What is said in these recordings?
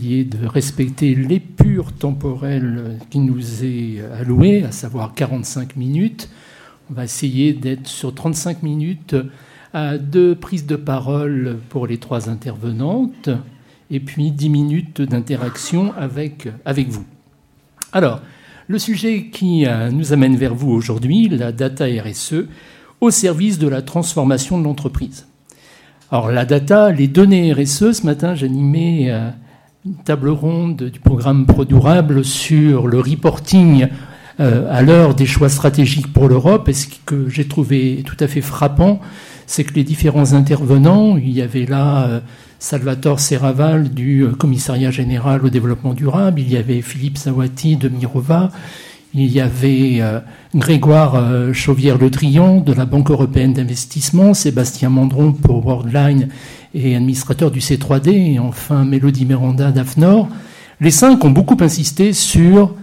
de respecter l'épure temporelle qui nous est allouée, à savoir 45 minutes. On va essayer d'être sur 35 minutes à deux prises de parole pour les trois intervenantes et puis 10 minutes d'interaction avec, avec vous. Alors, le sujet qui euh, nous amène vers vous aujourd'hui, la data RSE, au service de la transformation de l'entreprise. Alors, la data, les données RSE, ce matin, j'animais euh, table ronde du programme ProDurable sur le reporting euh, à l'heure des choix stratégiques pour l'Europe. Et ce que j'ai trouvé tout à fait frappant, c'est que les différents intervenants, il y avait là euh, Salvatore Serraval du euh, Commissariat général au développement durable, il y avait Philippe Sawati de Mirova, il y avait Grégoire Chauvière-Le Drian de la Banque européenne d'investissement, Sébastien Mandron pour Worldline et administrateur du C3D, et enfin Mélodie Miranda d'AFNOR, les cinq ont beaucoup insisté sur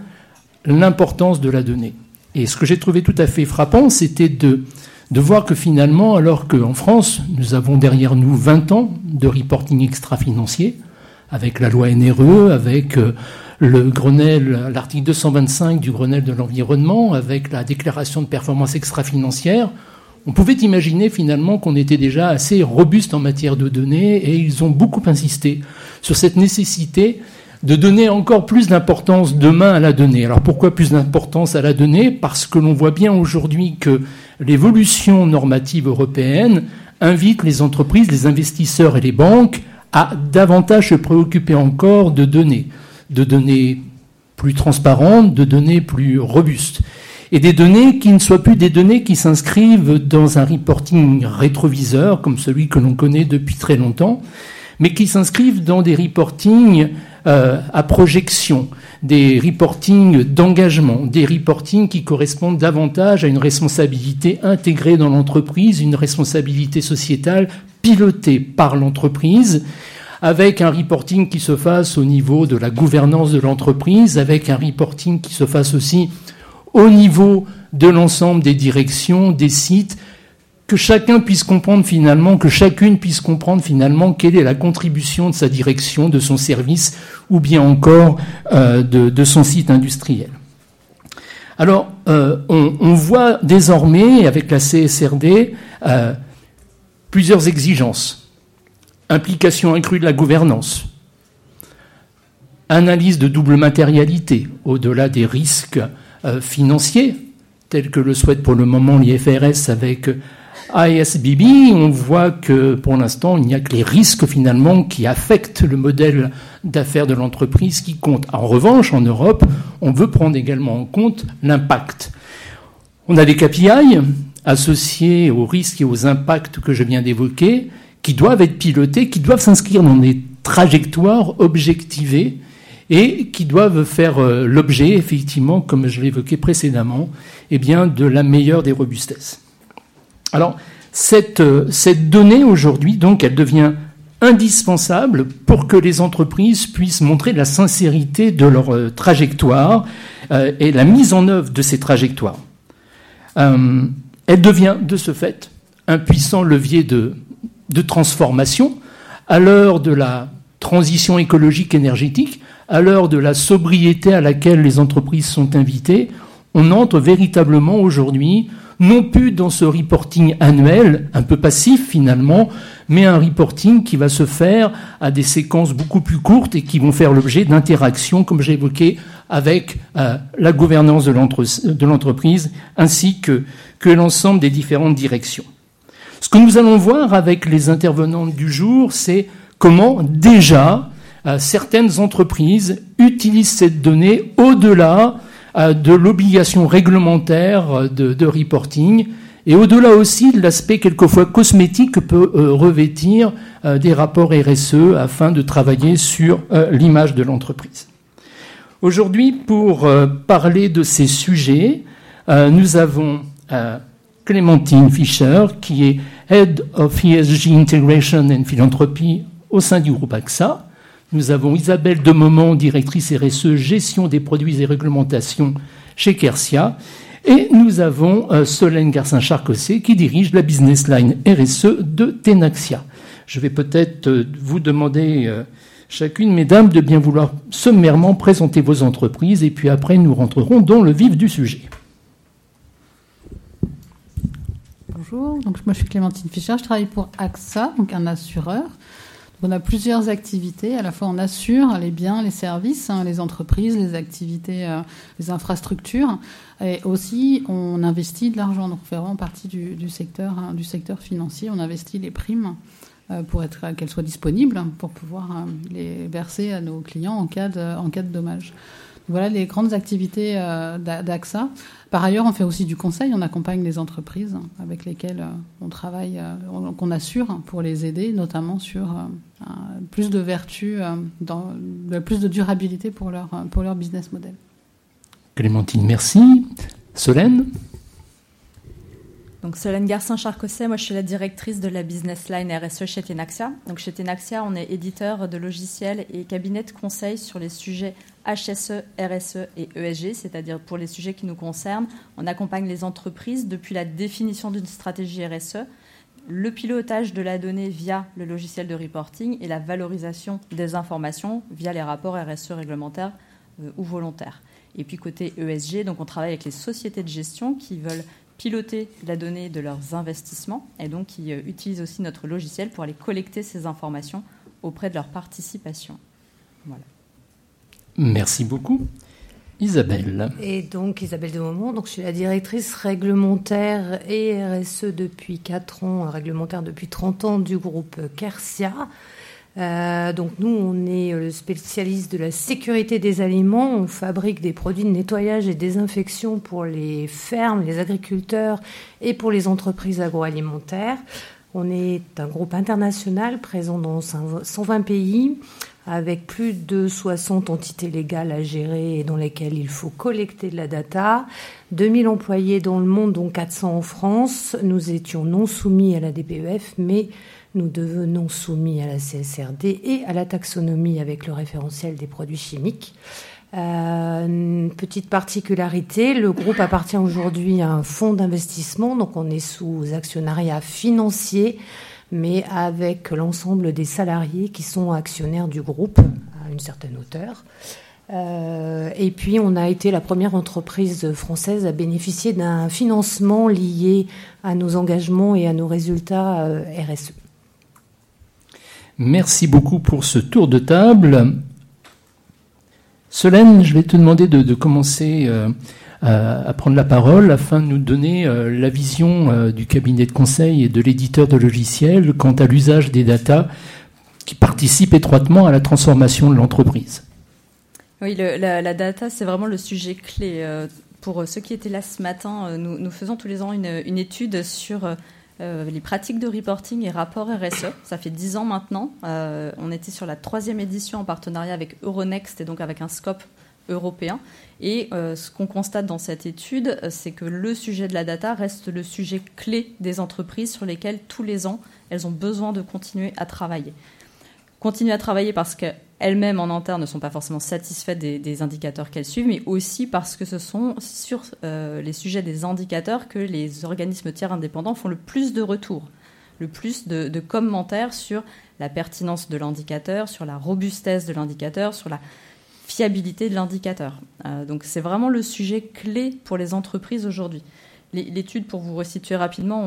l'importance de la donnée. Et ce que j'ai trouvé tout à fait frappant, c'était de, de voir que finalement, alors qu'en France, nous avons derrière nous 20 ans de reporting extra-financier, avec la loi NRE, avec euh, le Grenelle, l'article 225 du Grenelle de l'environnement, avec la déclaration de performance extra-financière, on pouvait imaginer finalement qu'on était déjà assez robuste en matière de données et ils ont beaucoup insisté sur cette nécessité de donner encore plus d'importance demain à la donnée. Alors pourquoi plus d'importance à la donnée? Parce que l'on voit bien aujourd'hui que l'évolution normative européenne invite les entreprises, les investisseurs et les banques à davantage se préoccuper encore de données, de données plus transparentes, de données plus robustes et des données qui ne soient plus des données qui s'inscrivent dans un reporting rétroviseur, comme celui que l'on connaît depuis très longtemps, mais qui s'inscrivent dans des reportings euh, à projection, des reportings d'engagement, des reportings qui correspondent davantage à une responsabilité intégrée dans l'entreprise, une responsabilité sociétale pilotée par l'entreprise, avec un reporting qui se fasse au niveau de la gouvernance de l'entreprise, avec un reporting qui se fasse aussi au niveau de l'ensemble des directions, des sites, que chacun puisse comprendre finalement, que chacune puisse comprendre finalement quelle est la contribution de sa direction, de son service, ou bien encore euh, de, son site industriel. Alors, euh, on, voit désormais, avec la CSRD, euh, plusieurs exigences. Implication accrue de la gouvernance, analyse de double matérialité, au-delà des risques financiers, tels que le souhaite pour le moment l'IFRS avec ASBB, on voit que pour l'instant, il n'y a que les risques finalement qui affectent le modèle d'affaires de l'entreprise qui comptent. En revanche, en Europe, on veut prendre également en compte l'impact. On a des KPI associés aux risques et aux impacts que je viens d'évoquer, qui doivent être pilotés, qui doivent s'inscrire dans des trajectoires objectivées et qui doivent faire euh, l'objet, effectivement, comme je l'évoquais précédemment, eh bien, de la meilleure des robustesses. Alors, cette, euh, cette donnée aujourd'hui, donc, elle devient indispensable pour que les entreprises puissent montrer la sincérité de leur euh, trajectoire et la mise en œuvre de ces trajectoires. elle devient de ce fait un puissant levier de transformation à l'heure de la transition écologique énergétique à l'heure de la sobriété à laquelle les entreprises sont invitées, on entre véritablement aujourd'hui non plus dans ce reporting annuel, un peu passif finalement, mais un reporting qui va se faire à des séquences beaucoup plus courtes et qui vont faire l'objet d'interactions, comme j'ai évoqué, avec euh, la gouvernance de l'entreprise ainsi que, l'ensemble des différentes directions. Ce que nous allons voir avec les intervenantes du jour, c'est comment déjà certaines entreprises utilisent cette donnée au-delà euh, de l'obligation réglementaire euh, de, reporting et au-delà aussi de l'aspect quelquefois cosmétique que peut revêtir des rapports RSE afin de travailler sur l'image de l'entreprise. Aujourd'hui, pour parler de ces sujets, nous avons Clémentine Fischer, qui est Head of ESG Integration and Philanthropy au sein du groupe AXA. Nous avons Isabelle Demomont, directrice RSE, gestion des produits et réglementations chez Kersia. Et nous avons euh, Solène Garcin-Charcossé qui dirige la business line RSE de Tenaxia. Je vais peut-être euh, vous demander, chacune, mesdames, de bien vouloir sommairement présenter vos entreprises et puis après nous rentrerons dans le vif du sujet. Bonjour, donc moi je suis Clémentine Fischer, je travaille pour AXA, donc un assureur. On a plusieurs activités, à la fois on assure les biens, les services, hein, les entreprises, les activités, euh, les infrastructures, et aussi on investit de l'argent, donc on fait vraiment partie du, secteur, hein, secteur financier, on investit les primes euh, pour être qu'elles soient disponibles pour pouvoir euh, les verser à nos clients en cas de, en cas de dommage. Voilà les grandes activités euh, d'AXA. Par ailleurs, on fait aussi du conseil, on accompagne les entreprises avec lesquelles on travaille, qu'on assure pour les aider, notamment sur plus de vertu, dans, plus de durabilité pour leur, pour leur business model. Clémentine, merci. Solène? Donc Solène Garcin-Charcosset, moi je suis la directrice de la business line RSE chez Tenaxia. Donc chez Tenaxia, on est éditeur de logiciels et cabinet de conseil sur les sujets HSE, RSE et ESG, c'est-à-dire pour les sujets qui nous concernent. On accompagne les entreprises depuis la définition d'une stratégie RSE, le pilotage de la donnée via le logiciel de reporting et la valorisation des informations via les rapports RSE réglementaires euh, ou volontaires. Et puis côté ESG, donc on travaille avec les sociétés de gestion qui veulent piloter la donnée de leurs investissements et donc qui euh, utilisent aussi notre logiciel pour aller collecter ces informations auprès de leur participation. Voilà. Merci beaucoup. Isabelle. Et donc Isabelle de Momont, donc je suis la directrice réglementaire et RSE depuis 4 ans, réglementaire depuis 30 ans du groupe Kersia. Euh, donc nous, on est le spécialiste de la sécurité des aliments. On fabrique des produits de nettoyage et désinfection pour les fermes, les agriculteurs et pour les entreprises agroalimentaires. On est un groupe international présent dans 120 pays avec plus de 60 entités légales à gérer et dans lesquelles il faut collecter de la data. 2000 employés dans le monde, dont 400 en France. Nous étions non soumis à la DPEF, mais nous devenons soumis à la CSRD et à la taxonomie avec le référentiel des produits chimiques. Euh, petite particularité, le groupe appartient aujourd'hui à un fonds d'investissement, donc on est sous actionnariat financier, mais avec l'ensemble des salariés qui sont actionnaires du groupe à une certaine hauteur. Euh, et puis, on a été la première entreprise française à bénéficier d'un financement lié à nos engagements et à nos résultats euh, RSE. Merci beaucoup pour ce tour de table. Solène, je vais te demander de, commencer euh, à, prendre la parole afin de nous donner euh, la vision euh, du cabinet de conseil et de l'éditeur de logiciels quant à l'usage des datas qui participent étroitement à la transformation de l'entreprise. Oui, la, data, c'est vraiment le sujet clé. pour ceux qui étaient là ce matin, nous, faisons tous les ans une, étude sur euh, les pratiques de reporting et rapports RSE. Ça fait dix ans maintenant. Euh, on était sur la troisième édition en partenariat avec Euronext et donc avec un scope européen. Et euh, ce qu'on constate dans cette étude, c'est que le sujet de la data reste le sujet clé des entreprises sur lesquelles tous les ans, elles ont besoin de continuer à travailler. Continuer à travailler parce que elles-mêmes en interne ne sont pas forcément satisfaites des, indicateurs qu'elles suivent, mais aussi parce que ce sont sur euh, les sujets des indicateurs que les organismes tiers indépendants font le plus de retours, le plus de, commentaires sur la pertinence de l'indicateur, sur la robustesse de l'indicateur, sur la fiabilité de l'indicateur. Euh, donc c'est vraiment le sujet clé pour les entreprises aujourd'hui. L'étude, pour vous resituer rapidement,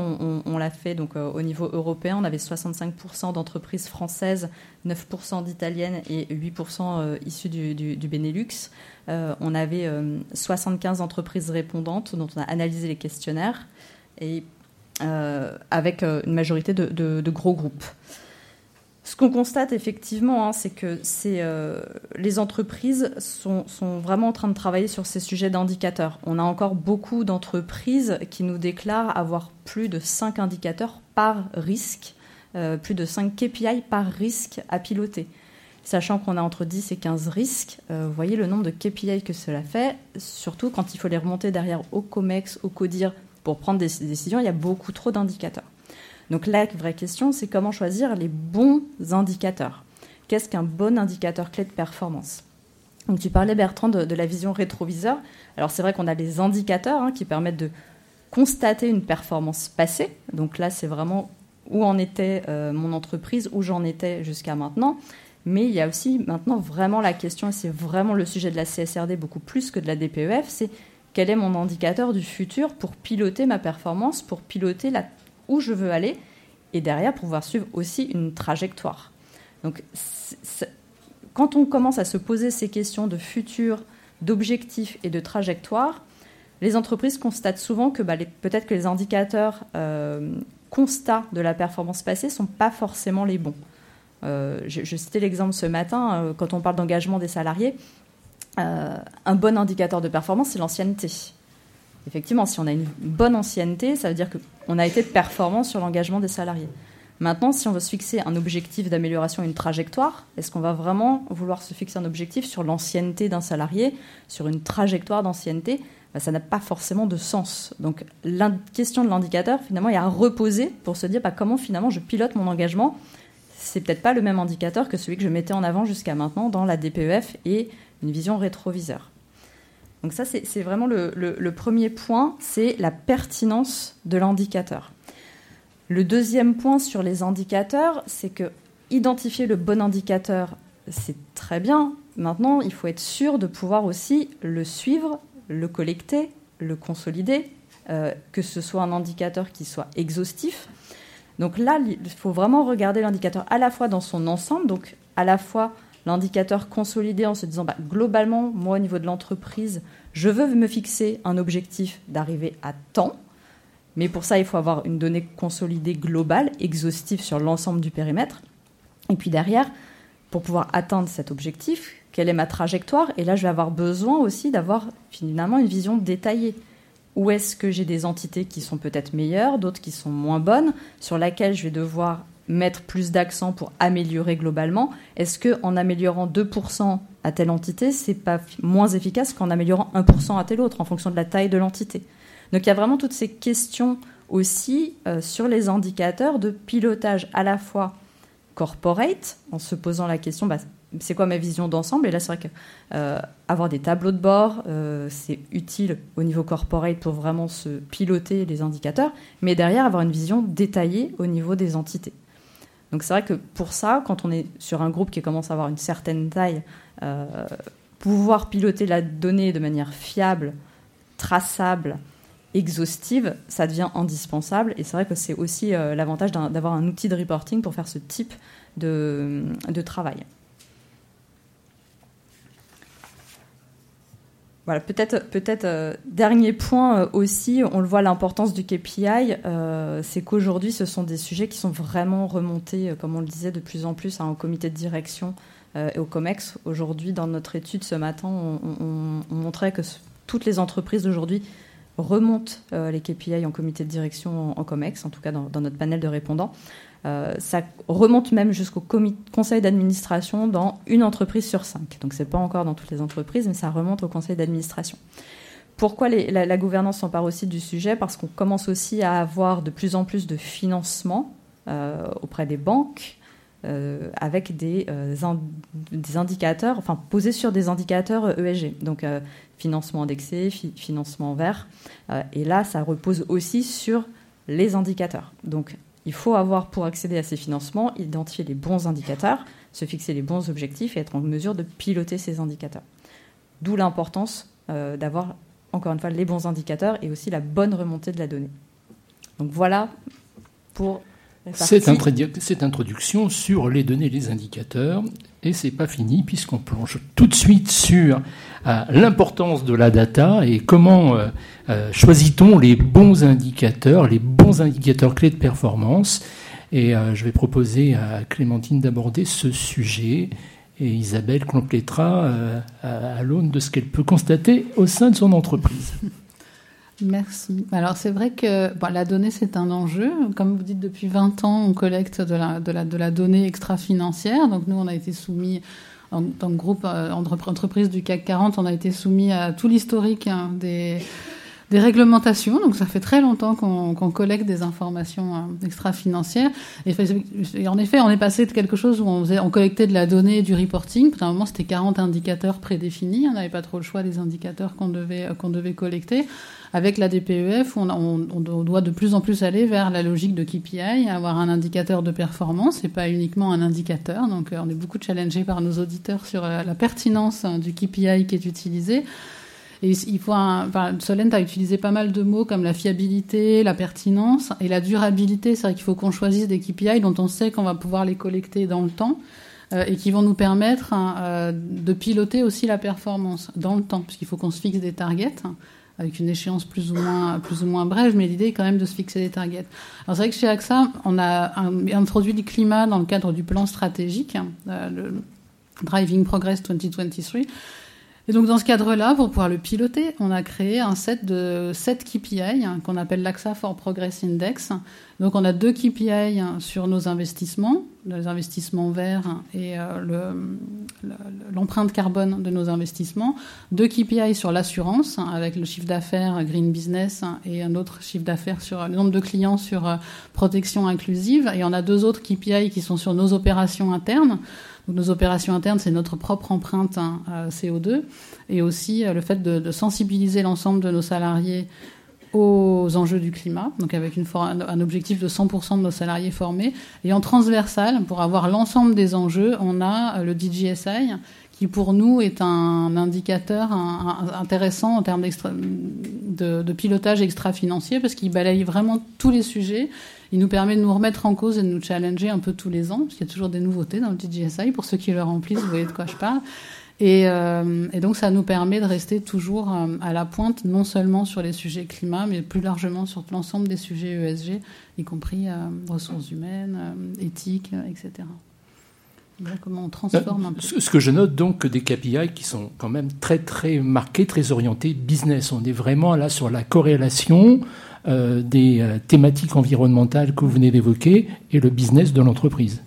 on, l'a fait donc euh, au niveau européen. On avait 65% d'entreprises françaises, 9% d'italiennes et 8% euh, issues du, Benelux. Euh, on avait 75 entreprises répondantes dont on a analysé les questionnaires et avec une majorité de gros groupes. Ce qu'on constate effectivement, hein, c'est que euh, les entreprises sont, vraiment en train de travailler sur ces sujets d'indicateurs. On a encore beaucoup d'entreprises qui nous déclarent avoir plus de 5 indicateurs par risque, euh, plus de 5 KPI par risque à piloter. Sachant qu'on a entre 10 et 15 risques, euh, vous voyez le nombre de KPI que cela fait, surtout quand il faut les remonter derrière au COMEX, au CODIR pour prendre des décisions, il y a beaucoup trop d'indicateurs. Donc la vraie question, c'est comment choisir les bons indicateurs. Qu'est-ce qu'un bon indicateur clé de performance? Donc tu parlais Bertrand de, la vision rétroviseur. Alors c'est vrai qu'on a les indicateurs hein, qui permettent de constater une performance passée. Donc là c'est vraiment où en était euh, mon entreprise, où j'en étais jusqu'à maintenant. Mais il y a aussi maintenant vraiment la question, et c'est vraiment le sujet de la CSRD beaucoup plus que de la DPEF, c'est quel est mon indicateur du futur pour piloter ma performance, pour piloter la, où je veux aller, et derrière pouvoir suivre aussi une trajectoire. Donc quand on commence à se poser ces questions de futur, d'objectifs et de trajectoire, les entreprises constatent souvent que bah, peut-être que les indicateurs euh, constats de la performance passée ne sont pas forcément les bons. Euh, je, citais l'exemple ce matin, euh, quand on parle d'engagement des salariés, un bon indicateur de performance, c'est l'ancienneté. Effectivement, si on a une bonne ancienneté, ça veut dire qu'on a été performant sur l'engagement des salariés. Maintenant, si on veut se fixer un objectif d'amélioration, une trajectoire, est-ce qu'on va vraiment vouloir se fixer un objectif sur l'ancienneté d'un salarié, sur une trajectoire d'ancienneté? Ben, Ça n'a pas forcément de sens. Donc la question de l'indicateur, finalement, a à reposer pour se dire bah, comment finalement je pilote mon engagement? C'est peut-être pas le même indicateur que celui que je mettais en avant jusqu'à maintenant dans la DPEF et une vision rétroviseur. Donc ça, c'est vraiment le premier point, c'est la pertinence de l'indicateur. Le deuxième point sur les indicateurs, c'est que identifier le bon indicateur, c'est très bien. Maintenant, il faut être sûr de pouvoir aussi le suivre, le collecter, le consolider, euh, que ce soit un indicateur qui soit exhaustif. Donc là, il faut vraiment regarder l'indicateur à la fois dans son ensemble, donc à la fois l'indicateur consolidé en se disant bah, globalement, moi au niveau de l'entreprise, je veux me fixer un objectif d'arriver à temps. Mais pour ça, il faut avoir une donnée consolidée globale, exhaustive sur l'ensemble du périmètre. Et puis derrière, pour pouvoir atteindre cet objectif, quelle est ma trajectoire? Et là, je vais avoir besoin aussi d'avoir finalement une vision détaillée. Où est-ce que j'ai des entités qui sont peut-être meilleures, d'autres qui sont moins bonnes, sur laquelle je vais devoir mettre plus d'accent pour améliorer globalement. Est-ce que en améliorant 2% à telle entité, c'est pas moins efficace qu'en améliorant 1% à telle autre en fonction de la taille de l'entité? Donc il y a vraiment toutes ces questions aussi euh, sur les indicateurs de pilotage à la fois corporate, en se posant la question, bah, c'est quoi ma vision d'ensemble? Et là, c'est vrai qu'avoir euh, des tableaux de bord, euh, c'est utile au niveau corporate pour vraiment se piloter les indicateurs, mais derrière, avoir une vision détaillée au niveau des entités. Donc c'est vrai que pour ça, quand on est sur un groupe qui commence à avoir une certaine taille, pouvoir piloter la donnée de manière fiable, traçable, exhaustive, ça devient indispensable. Et c'est vrai que c'est aussi euh, l'avantage d'avoir un outil de reporting pour faire ce type de, travail. Voilà, peut-être peut euh, dernier point euh, aussi, on le voit l'importance du KPI, c'est qu'aujourd'hui ce sont des sujets qui sont vraiment remontés, comme on le disait, de plus en plus hein, au comité de direction et au COMEX. Aujourd'hui, dans notre étude ce matin, on, on montrait que toutes les entreprises d'aujourd'hui remonte euh, les KPI en comité de direction en, COMEX, en tout cas dans, notre panel de répondants. Euh, ça remonte même jusqu'au conseil d'administration dans une entreprise sur cinq. Donc c'est pas encore dans toutes les entreprises, mais ça remonte au conseil d'administration. Pourquoi la, gouvernance s'empare aussi du sujet? Parce qu'on commence aussi à avoir de plus en plus de financement euh, auprès des banques, avec des, des, indicateurs, enfin posés sur des indicateurs ESG. Donc financement indexé, financement vert. Euh, et là, ça repose aussi sur les indicateurs. Donc, il faut avoir, pour accéder à ces financements, identifier les bons indicateurs, se fixer les bons objectifs et être en mesure de piloter ces indicateurs. D'où l'importance euh, d'avoir, encore une fois, les bons indicateurs et aussi la bonne remontée de la donnée. Donc voilà pour cette, introduction sur les données les indicateurs. Et c'est pas fini puisqu'on plonge tout de suite sur euh, l'importance de la data et comment euh, euh, choisit-on les bons indicateurs, les bons indicateurs clés de performance. Et je vais proposer à Clémentine d'aborder ce sujet et Isabelle complétera à l'aune de ce qu'elle peut constater au sein de son entreprise. Merci. Alors c'est vrai que la donnée c'est un enjeu. Comme vous dites, depuis 20 ans, on collecte de la, de la, de la donnée extra-financière. Donc nous, on a été soumis, en tant que groupe euh, entreprise du CAC 40, on a été soumis à tout l'historique hein, des des réglementations. Donc ça fait très longtemps qu'on collecte des informations euh, extra-financières. Et, en effet, on est passé de quelque chose où on, faisait, on collectait de la donnée du reporting. Pendant un moment, c'était 40 indicateurs prédéfinis. On n'avait pas trop le choix des indicateurs qu'on devait, qu'on devait collecter. Avec la DPEF, on, on, on, doit de plus en plus aller vers la logique de KPI, avoir un indicateur de performance et pas uniquement un indicateur. Donc euh, on est beaucoup challengé par nos auditeurs sur la, pertinence du KPI qui est utilisé. Et il faut un, Solent a utilisé pas mal de mots comme la fiabilité, la pertinence et la durabilité. C'est vrai qu'il faut qu'on choisisse des KPI dont on sait qu'on va pouvoir les collecter dans le temps euh, et qui vont nous permettre hein, euh, de piloter aussi la performance dans le temps, puisqu'il faut qu'on se fixe des targets avec une échéance plus ou moins plus ou moins brève, mais l'idée est quand même de se fixer des targets. Alors c'est vrai que chez AXA, on a introduit du climat dans le cadre du plan stratégique, hein, euh, le Driving Progress 2023 et donc dans ce cadre-là, pour pouvoir le piloter, on a créé un set de 7 KPI hein, qu'on appelle l'AXA for Progress Index. Donc on a deux KPI sur nos investissements, les investissements verts et euh, l'empreinte carbone de nos investissements, deux KPI sur l'assurance avec le chiffre d'affaires Green Business et un autre chiffre d'affaires sur le nombre de clients sur euh, protection inclusive. Et on a deux autres KPI qui sont sur nos opérations internes nos opérations internes, c'est notre propre empreinte hein, CO2 et aussi euh, le fait de, sensibiliser l'ensemble de nos salariés aux enjeux du climat, donc avec un objectif de 100% de nos salariés formés. Et en transversal, pour avoir l'ensemble des enjeux, on a euh, le DGSI, qui pour nous est un indicateur intéressant en termes de pilotage extra-financier, parce qu'il balaye vraiment tous les sujets il nous permet de nous remettre en cause et de nous challenger un peu tous les ans, parce qu'il y a toujours des nouveautés dans le DJSI. Pour ceux qui le remplissent, vous voyez de quoi je parle. Et, euh, donc, ça nous permet de rester toujours euh, à la pointe, non seulement sur les sujets climat, mais plus largement sur l'ensemble des sujets ESG, y compris euh, ressources humaines, éthique, etc. Comment on transforme un peu. Ce que je note donc des KPI qui sont quand même très très marqués, très orientés business. On est vraiment là sur la corrélation euh, des euh, thématiques environnementales que vous venez d'évoquer et le business de l'entreprise.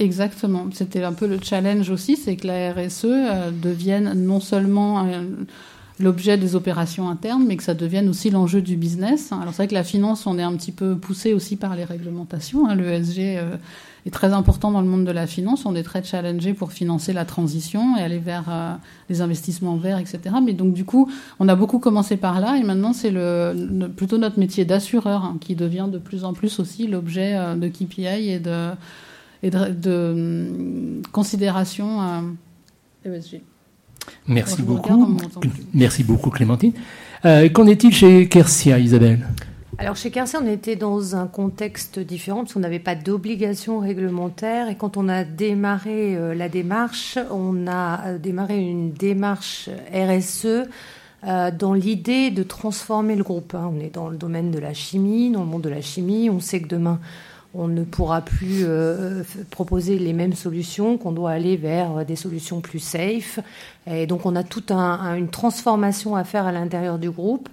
Exactement. C'était un peu le challenge aussi, c'est que la RSE euh, devienne non seulement l'objet des opérations internes, mais que ça devienne aussi l'enjeu du business. Alors c'est vrai que la finance, on est un petit peu poussé aussi par les réglementations. Hein. Le ESG est très important dans le monde de la finance. On est très challengé pour financer la transition et aller vers euh, les investissements verts, etc. Mais donc du coup, on a beaucoup commencé par là et maintenant c'est le, plutôt notre métier d'assureur hein, qui devient de plus en plus aussi l'objet euh, de KPI et de, et de, hum, considération ESG. E Merci beaucoup. Merci beaucoup, Clémentine. Euh, qu'en est-il chez Kersia, Isabelle? Alors chez Kersia, on était dans un contexte différent parce qu'on n'avait pas d'obligation réglementaire et quand on a démarré euh, la démarche, on a euh, démarré une démarche RSE euh, dans l'idée de transformer le groupe. Hein. On est dans le domaine de la chimie, dans le monde de la chimie, on sait que demain on ne pourra plus proposer les mêmes solutions, qu'on doit aller vers des solutions plus safe. Et donc on a toute une transformation à faire à l'intérieur du groupe.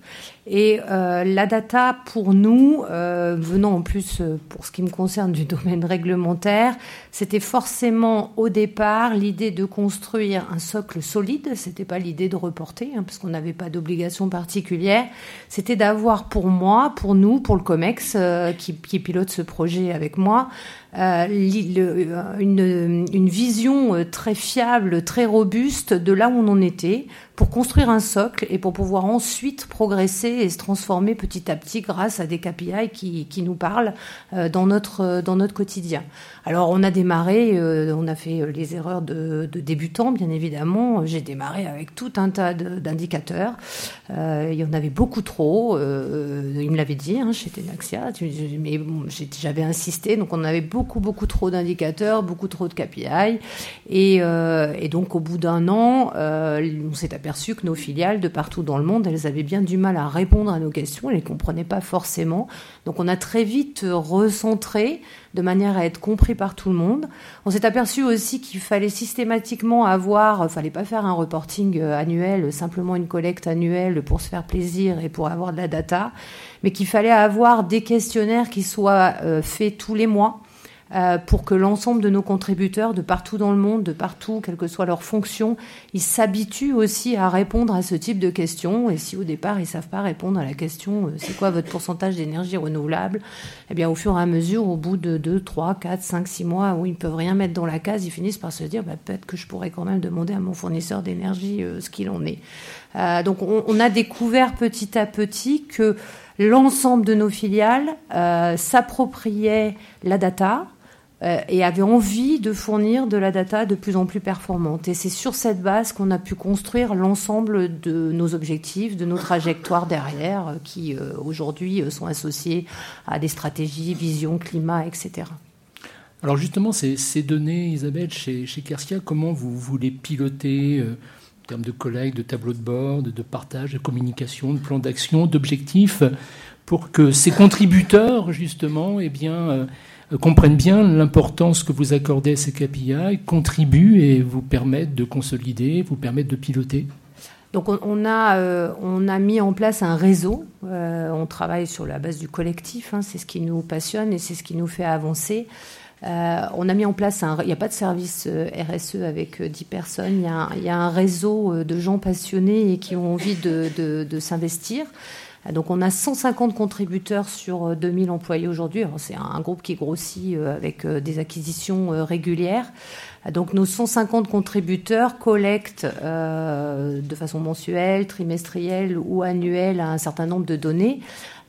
Et euh, la data, pour nous, euh, venant en plus, euh, pour ce qui me concerne, du domaine réglementaire, c'était forcément au départ l'idée de construire un socle solide. C'était pas l'idée de reporter, hein, parce qu'on n'avait pas d'obligation particulière. C'était d'avoir pour moi, pour nous, pour le COMEX, qui, qui, pilote ce projet avec moi, une, une vision très fiable, très robuste de là où on en était, pour construire un socle et pour pouvoir ensuite progresser et se transformer petit à petit grâce à des KPI qui, qui nous parlent euh, dans notre, dans notre quotidien. Alors on a démarré, euh, on a fait les erreurs de, débutants, bien évidemment. J'ai démarré avec tout un tas d'indicateurs. Euh, il y en avait beaucoup trop. il me l'avait dit, hein, chez Tenaxia, mais j'avais insisté. Donc on avait beaucoup, beaucoup trop d'indicateurs, beaucoup trop de KPI. Et, et donc au bout d'un an, on s'est aperçu que nos filiales de partout dans le monde, elles avaient bien du mal à répondre à nos questions, elles ne comprenaient pas forcément. Donc on a très vite recentré de manière à être compris par tout le monde. On s'est aperçu aussi qu'il fallait systématiquement avoir, il fallait pas faire un reporting euh, annuel, simplement une collecte annuelle pour se faire plaisir et pour avoir de la data, mais qu'il fallait avoir des questionnaires qui soient euh, faits tous les mois euh, pour que l'ensemble de nos contributeurs de partout dans le monde, de partout, quelle que soit leur fonction, ils s'habituent aussi à répondre à ce type de questions. Et si au départ ils savent pas répondre à la question euh, c'est quoi votre pourcentage d'énergie renouvelable, eh bien au fur et à mesure, au bout de 2, 3, 4, 5, 6 mois où ils ne peuvent rien mettre dans la case, ils finissent par se dire bah, peut-être que je pourrais quand même demander à mon fournisseur d'énergie euh, ce qu'il en est. donc on, a découvert petit à petit que l'ensemble de nos filiales euh, s'appropriaient la data, et avait envie de fournir de la data de plus en plus performante. Et c'est sur cette base qu'on a pu construire l'ensemble de nos objectifs, de nos trajectoires derrière, euh, qui euh, aujourd'hui sont associés à des stratégies, vision, climat, etc. Alors justement, ces, données, Isabelle, chez, chez comment vous, vous les pilotez en termes de collègues, de tableaux de bord, de, partage, de communication, de plan d'action, d'objectifs, pour que ces contributeurs, justement, eh bien, euh, comprennent bien l'importance que vous accordez à ces KPI, contribuent et vous permettent de consolider, vous permettent de piloter donc on, a, euh, on a mis en place un réseau, euh, on travaille sur la base du collectif, hein, c'est ce qui nous passionne et c'est ce qui nous fait avancer. on a mis en place un. Il n'y a pas de service RSE avec 10 personnes. Il y, a un, réseau de gens passionnés et qui ont envie de s'investir. Donc on a 150 contributeurs sur 2000 euh, employés aujourd'hui. C'est un groupe qui grossit euh, avec euh, des acquisitions régulières. Donc nos 150 contributeurs collectent de façon mensuelle, trimestrielle ou annuelle un certain nombre de données.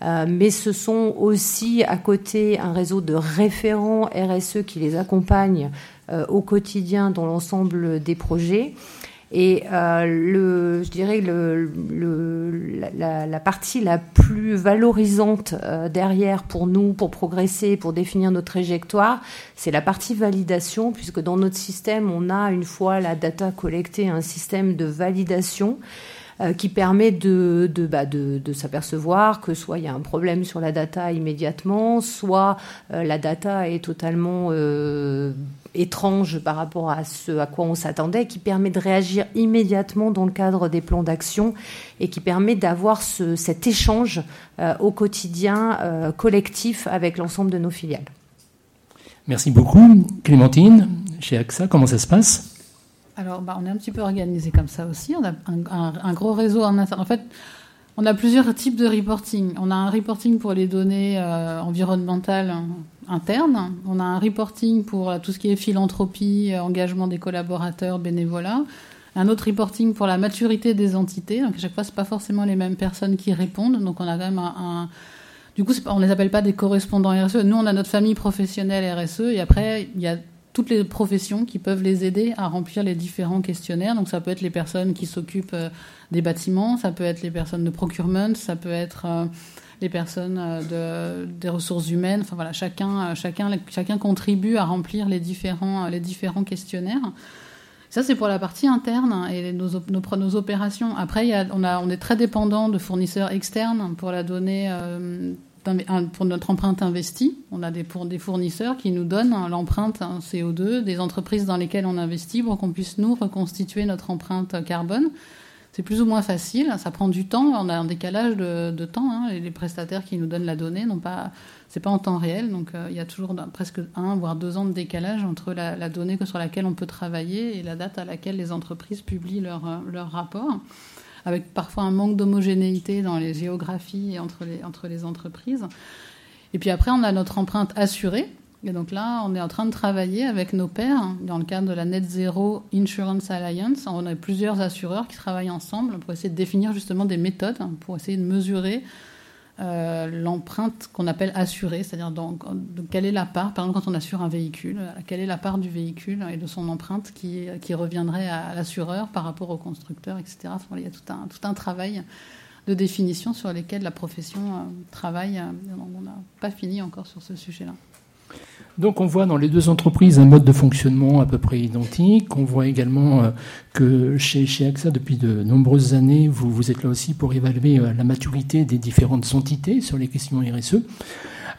mais ce sont aussi à côté un réseau de référents RSE qui les accompagnent au quotidien dans l'ensemble des projets. Et euh, le, je dirais le, le la, la, partie la plus valorisante euh, derrière pour nous, pour progresser, pour définir notre trajectoire, c'est la partie validation, puisque dans notre système, on a une fois la data collectée, un système de validation euh, qui permet de, de, bah, de, de s'apercevoir que soit il y a un problème sur la data immédiatement, soit euh, la data est totalement euh, étrange par rapport à ce à quoi on s'attendait, qui permet de réagir immédiatement dans le cadre des plans d'action et qui permet d'avoir ce, cet échange au quotidien collectif avec l'ensemble de nos filiales. Merci beaucoup. Clémentine, chez AXA, comment ça se passe? Alors, bah, on est un petit peu organisé comme ça aussi. On a un, gros réseau en interne. En fait, on a plusieurs types de reporting. On a un reporting pour les données euh, environnementales internes. On a un reporting pour euh, tout ce qui est philanthropie, euh, engagement des collaborateurs, bénévolat. Un autre reporting pour la maturité des entités. Donc à chaque fois, c'est pas forcément les mêmes personnes qui répondent. Donc on a quand même un, un... du coup, on les appelle pas des correspondants RSE. Nous, on a notre famille professionnelle RSE et après, il y a toutes les professions qui peuvent les aider à remplir les différents questionnaires. Donc ça peut être les personnes qui s'occupent euh, des bâtiments, ça peut être les personnes de procurement, ça peut être euh, les personnes euh, de, des ressources humaines. Enfin voilà, chacun, chacun, contribue à remplir les différents, questionnaires. Ça, c'est pour la partie interne et nos, opérations. Après, on est très dépendant de fournisseurs externes pour la donnée pour notre empreinte investie. On a des, pour des fournisseurs qui nous donnent l'empreinte CO2 des entreprises dans lesquelles on investit pour qu'on puisse nous reconstituer notre empreinte carbone. C'est plus ou moins facile, ça prend du temps, on a un décalage de, temps. Hein, les prestataires qui nous donnent la donnée n'ont pas, c'est pas en temps réel, donc euh, il y a toujours presque un voire deux ans de décalage entre la, la, donnée sur laquelle on peut travailler et la date à laquelle les entreprises publient leur, euh, leur rapport avec parfois un manque d'homogénéité dans les géographies les, entre les entreprises. Et puis après, on a notre empreinte assurée. Et donc là, on est en train de travailler avec nos pairs dans le cadre de la Net Zero Insurance Alliance. On a plusieurs assureurs qui travaillent ensemble pour essayer de définir justement des méthodes pour essayer de mesurer euh, l'empreinte qu'on appelle assurée, c'est-à-dire quelle est la part, par exemple quand on assure un véhicule, euh, quelle est la part du véhicule et de son empreinte qui, qui reviendrait à l'assureur par rapport au constructeur, etc. Il y a tout un, tout un travail de définition sur lesquels la profession euh, travaille. On n'a pas fini encore sur ce sujet-là. Donc on voit dans les deux entreprises un mode de fonctionnement à peu près identique. On voit également euh, que chez, AXA, depuis de nombreuses années, vous, vous êtes là aussi pour évaluer euh, la maturité des différentes entités sur les questions RSE.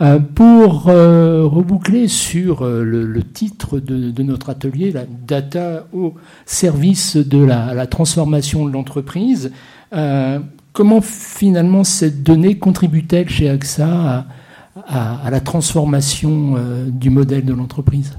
Euh, pour reboucler sur le, titre de, notre atelier, la data au service de la, la transformation de l'entreprise, comment finalement cette donnée contribue-t-elle chez AXA à à, la transformation du modèle de l'entreprise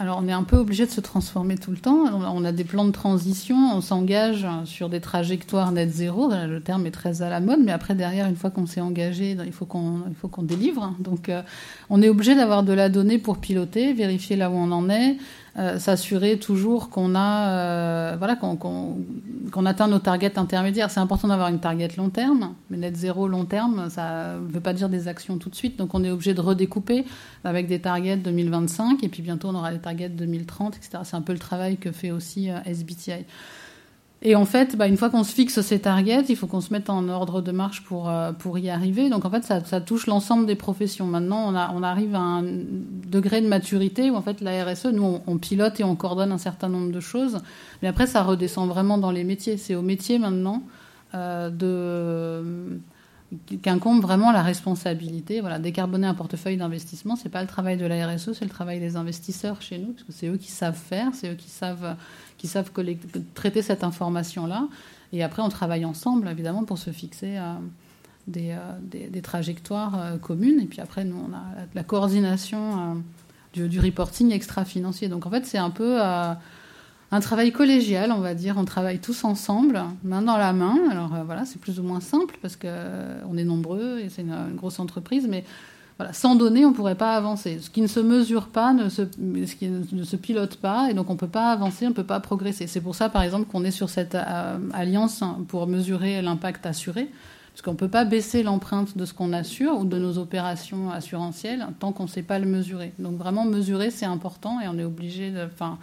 alors on est un peu obligé de se transformer tout le temps. On a des plans de transition, on s'engage sur des trajectoires net zéro. Le terme est très à la mode, mais après derrière, une fois qu'on s'est engagé, il faut qu'on il faut qu'on délivre. Donc euh, on est obligé d'avoir de la donnée pour piloter, vérifier là où on en est, euh, s'assurer toujours qu'on a, euh, voilà, qu'on atteint nos targets intermédiaires. C'est important d'avoir une target long terme, mais net zéro long terme, ça ne veut pas dire des actions tout de suite. Donc on est obligé de redécouper avec des targets 2025 et puis bientôt on aura des targets 2030, etc. C'est un peu le travail que fait aussi euh, SBTI. Et en fait, bah, une fois qu'on se fixe ces targets, il faut qu'on se mette en ordre de marche pour, euh, pour y arriver. Donc en fait, ça, touche l'ensemble des professions. Maintenant, on, a, on arrive à un degré de maturité où en fait la RSE, nous, on, pilote et on coordonne un certain nombre de choses. Mais après, ça redescend vraiment dans les métiers. C'est au métier maintenant euh, de qu'incombe vraiment la responsabilité. Voilà, décarboner un portefeuille d'investissement, c'est pas le travail de la RSE, c'est le travail des investisseurs chez nous, parce que c'est eux qui savent faire, c'est eux qui savent, qui savent traiter cette information-là. Et après, on travaille ensemble, évidemment, pour se fixer euh, des, euh, des, trajectoires euh, communes. Et puis après, nous, on a la coordination du, reporting extra-financier. Donc en fait, c'est un peu un travail collégial, on va dire. On travaille tous ensemble, main dans la main. Alors voilà, c'est plus ou moins simple parce qu'on euh, est nombreux et c'est une, grosse entreprise, mais voilà, sans données, on ne pourrait pas avancer. Ce qui ne se mesure pas, ne se, ce qui ne se pilote pas, et donc on ne peut pas avancer, on ne peut pas progresser. C'est pour ça, par exemple, qu'on est sur cette euh, alliance pour mesurer l'impact assuré. Parce qu'on ne peut pas baisser l'empreinte de ce qu'on assure ou de nos opérations assurantielles tant qu'on ne sait pas le mesurer. Donc vraiment mesurer, c'est important et on est obligé de... Enfin,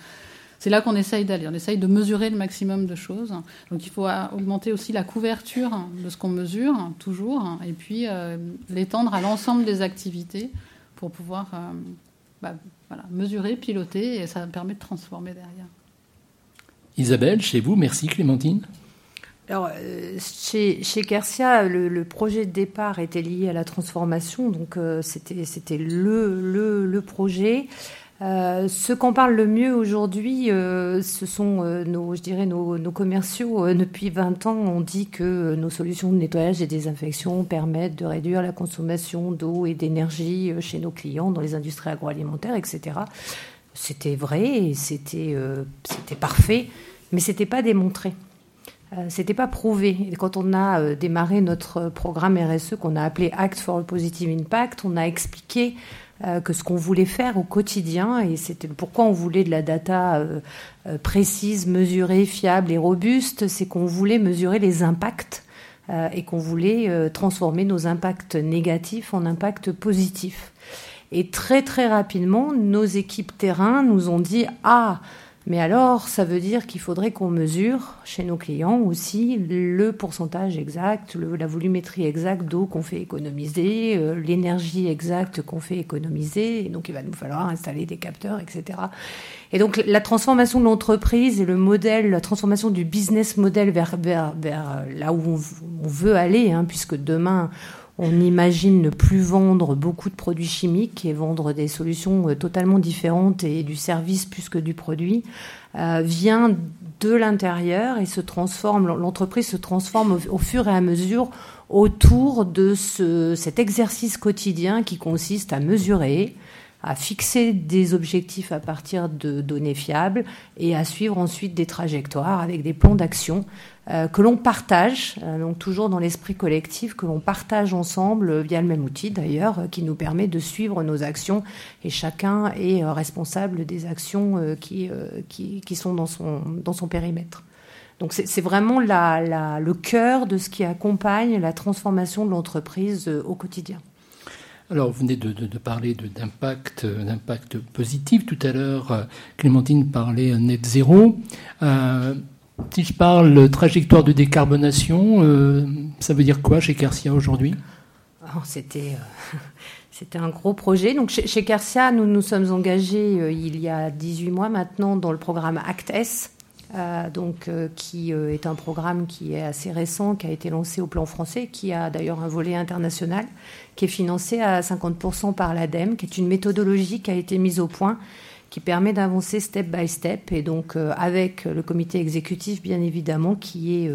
c'est là qu'on essaye d'aller. On essaye de mesurer le maximum de choses. Donc il faut augmenter aussi la couverture de ce qu'on mesure, toujours, et puis euh, l'étendre à l'ensemble des activités pour pouvoir euh, bah, mesurer, piloter, et ça permet de transformer derrière. Isabelle, chez vous, merci Clémentine? Alors, euh, chez, chez Kersia, le, projet de départ était lié à la transformation, donc c'était le, le, le, projet. Euh, ce qu'on parle le mieux aujourd'hui, euh, ce sont euh, nos, je dirais, nos, commerciaux. depuis 20 ans, on dit que nos solutions de nettoyage et désinfection permettent de réduire la consommation d'eau et d'énergie chez nos clients dans les industries agroalimentaires, etc. C'était vrai, c'était c'était parfait, mais c'était pas démontré. C'était pas prouvé. Et quand on a démarré notre programme RSE qu'on a appelé Act for a Positive Impact, on a expliqué euh, que ce qu'on voulait faire au quotidien, et c'était pourquoi on voulait de la data euh, euh, précise, mesurée, fiable et robuste, c'est qu'on voulait mesurer les impacts et qu'on voulait transformer nos impacts négatifs en impacts positifs. Et très très rapidement, nos équipes terrain nous ont dit ah mais alors, ça veut dire qu'il faudrait qu'on mesure chez nos clients aussi le pourcentage exact, la volumétrie exacte d'eau qu'on fait économiser, euh, l'énergie exacte qu'on fait économiser. Et donc, il va nous falloir installer des capteurs, etc. Et donc, la transformation de l'entreprise et le modèle, la transformation du business model vers, là où on, veut aller, hein, puisque demain, on imagine ne plus vendre beaucoup de produits chimiques et vendre des solutions euh, totalement différentes et du service plus que du produit, euh, vient de l'intérieur et se transforme, l'entreprise se transforme au, fur et à mesure autour de cet exercice quotidien qui consiste à mesurer, à fixer des objectifs à partir de données fiables et à suivre ensuite des trajectoires avec des plans d'action euh, que l'on partage, euh, donc toujours dans l'esprit collectif, que l'on partage ensemble euh, via le même outil d'ailleurs, qui nous permet de suivre nos actions et chacun est responsable des actions qui, qui, qui, sont dans son, dans son périmètre. Donc c'est vraiment la, la, le cœur de ce qui accompagne la transformation de l'entreprise au quotidien. Alors, vous venez de, parler d'impact, d'impact positif. Tout à l'heure, Clémentine parlait net zéro. Euh, si je parle trajectoire de décarbonation, euh, ça veut dire quoi chez Kersia aujourd'hui? C'était euh, c'était un gros projet. Donc chez, nous nous sommes engagés euh, il y a 18 mois maintenant dans le programme ACT-S, donc, qui est un programme qui est assez récent, qui a été lancé au plan français, qui a d'ailleurs un volet international, qui est financé à 50% par l'ADEME, qui est une méthodologie qui a été mise au point qui permet d'avancer step by step. Et donc avec le comité exécutif bien évidemment qui est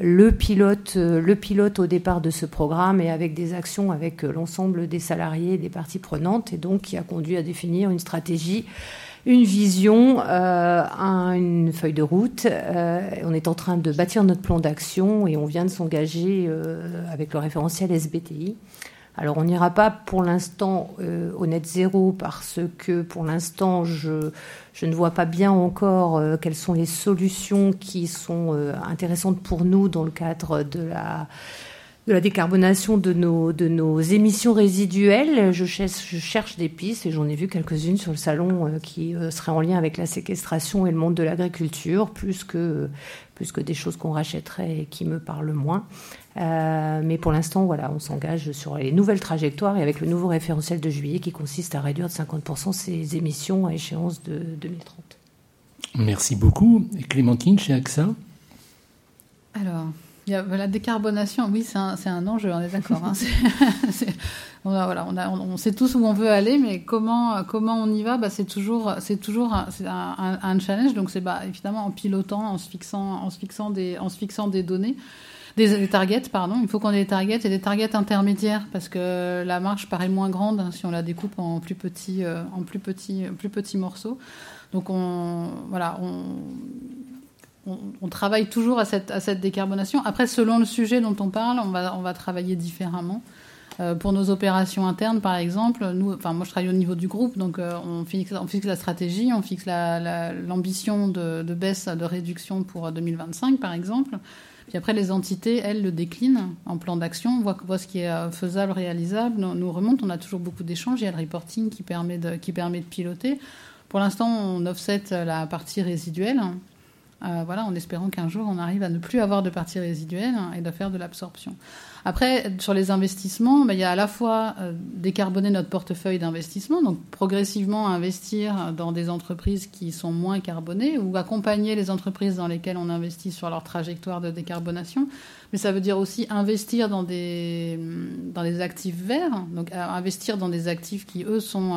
le pilote, le pilote au départ de ce programme et avec des actions avec l'ensemble des salariés et des parties prenantes. Et donc qui a conduit à définir une stratégie une vision, euh, une feuille de route. Euh, on est en train de bâtir notre plan d'action et on vient de s'engager euh, avec le référentiel SBTI. Alors on n'ira pas pour l'instant au net zéro parce que pour l'instant je, je, ne vois pas bien encore quelles sont les solutions qui sont intéressantes pour nous dans le cadre de la de la décarbonation de nos, de nos émissions résiduelles. Je cherche, je cherche des pistes et j'en ai vu quelques-unes sur le salon euh, qui euh, seraient en lien avec la séquestration et le monde de l'agriculture, plus que, plus que des choses qu'on rachèterait et qui me parlent moins. Euh, mais pour l'instant, voilà, on s'engage sur les nouvelles trajectoires et avec le nouveau référentiel de juillet qui consiste à réduire de 50% ces émissions à échéance de 2030. Merci beaucoup. Et Clémentine, chez AXA? Alors, la décarbonation, oui, c'est un, un, enjeu, on est d'accord. Hein. on, voilà, on, on, sait tous où on veut aller, mais comment, comment on y va? Bah, C'est toujours, toujours un, un, challenge. Donc, c'est bah, évidemment en pilotant, en se fixant, en se fixant, des, en se fixant des données. Des, targets, pardon. Il faut qu'on ait des targets et des targets intermédiaires parce que la marche paraît moins grande si on la découpe en plus petits, euh, en plus petits, plus petits morceaux. Donc on, voilà, on, on, travaille toujours à cette, décarbonation. Après, selon le sujet dont on parle, on va, travailler différemment. Euh, pour nos opérations internes, par exemple, nous, moi je travaille au niveau du groupe, donc euh, on, fixe, la stratégie, on fixe l'ambition de, baisse, de réduction pour 2025, par exemple. Puis après, les entités, elles, le déclinent en plan d'action, voient, ce qui est euh, faisable, réalisable, nous, nous remontent. On a toujours beaucoup d'échanges. Il y a le reporting qui permet de, qui permet de piloter. Pour l'instant, on offset la partie résiduelle. Euh, voilà, en espérant qu'un jour on arrive à ne plus avoir de parties résiduelles et de faire de l'absorption. Après, sur les investissements, ben, il y a à la fois euh, décarboner notre portefeuille d'investissement, donc progressivement investir dans des entreprises qui sont moins carbonées ou accompagner les entreprises dans lesquelles on investit sur leur trajectoire de décarbonation. Mais ça veut dire aussi investir dans des, dans actifs verts, donc euh, investir dans des actifs qui, eux, sont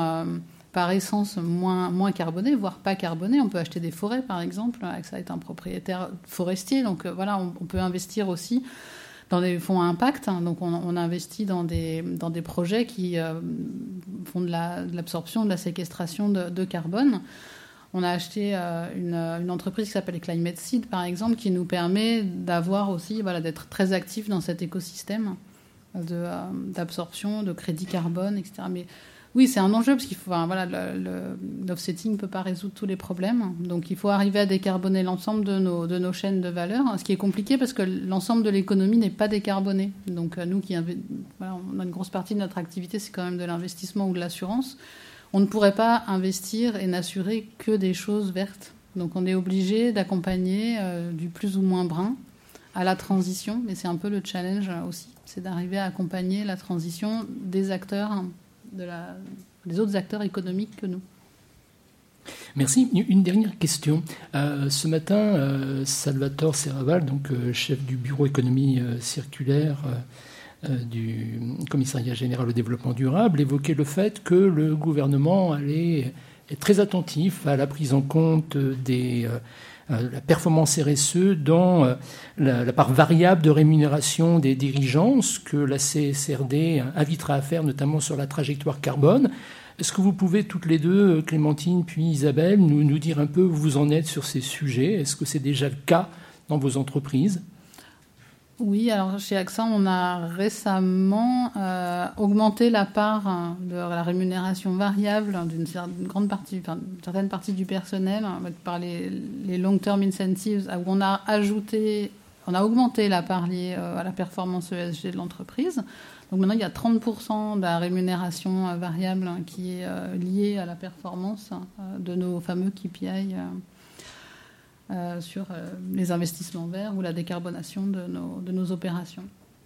par essence moins, moins voire pas carbonés. On peut acheter des forêts, par exemple. AXA est un propriétaire forestier, donc euh, voilà, on, peut investir aussi dans des fonds à impact. donc on, investit dans des, dans des projets qui euh, font de l'absorption, de, la séquestration de, carbone. On a acheté euh, une, entreprise qui s'appelle Climate Seed, par exemple, qui nous permet d'avoir aussi, voilà, d'être très actif dans cet écosystème d'absorption, de, de crédit carbone, etc. oui, c'est un enjeu parce qu'il faut, voilà, l'offsetting ne peut pas résoudre tous les problèmes. Donc, il faut arriver à décarboner l'ensemble de nos, de nos chaînes de valeur, ce qui est compliqué parce que l'ensemble de l'économie n'est pas décarboné. Donc, euh, nous qui voilà, on a une grosse partie de notre activité, c'est quand même de l'investissement ou de l'assurance. On ne pourrait pas investir et n'assurer que des choses vertes. Donc, on est obligé d'accompagner euh, du plus ou moins brun à la transition, mais c'est un peu le challenge aussi, c'est d'arriver à accompagner la transition des acteurs des autres acteurs économiques que nous. Merci. Une dernière question. Euh, ce matin, euh, Salvatore Serraval, donc euh, chef du bureau économie circulaire du commissariat général au développement durable, évoquait le fait que le gouvernement allait être très attentif à la prise en compte des la performance RSE dans euh, la, part variable de rémunération des dirigeants, ce que la CSRD invitera à faire notamment sur la trajectoire carbone. Est-ce que vous pouvez toutes les deux, Clémentine puis Isabelle, nous, nous dire un peu où vous en êtes sur ces sujets? Est-ce que c'est déjà le cas dans vos entreprises? Oui, alors chez AXA, on a récemment euh, augmenté la part hein, de la rémunération variable d'une grande partie, enfin, certaine partie du personnel hein, par les, long-term incentives, où on a ajouté, on a augmenté la part liée euh, à la performance ESG de l'entreprise. Donc maintenant, il y a 30% de la rémunération euh, variable hein, qui est liée à la performance de nos fameux KPI euh, sur euh, les investissements verts ou la décarbonation de nos, de nos opérations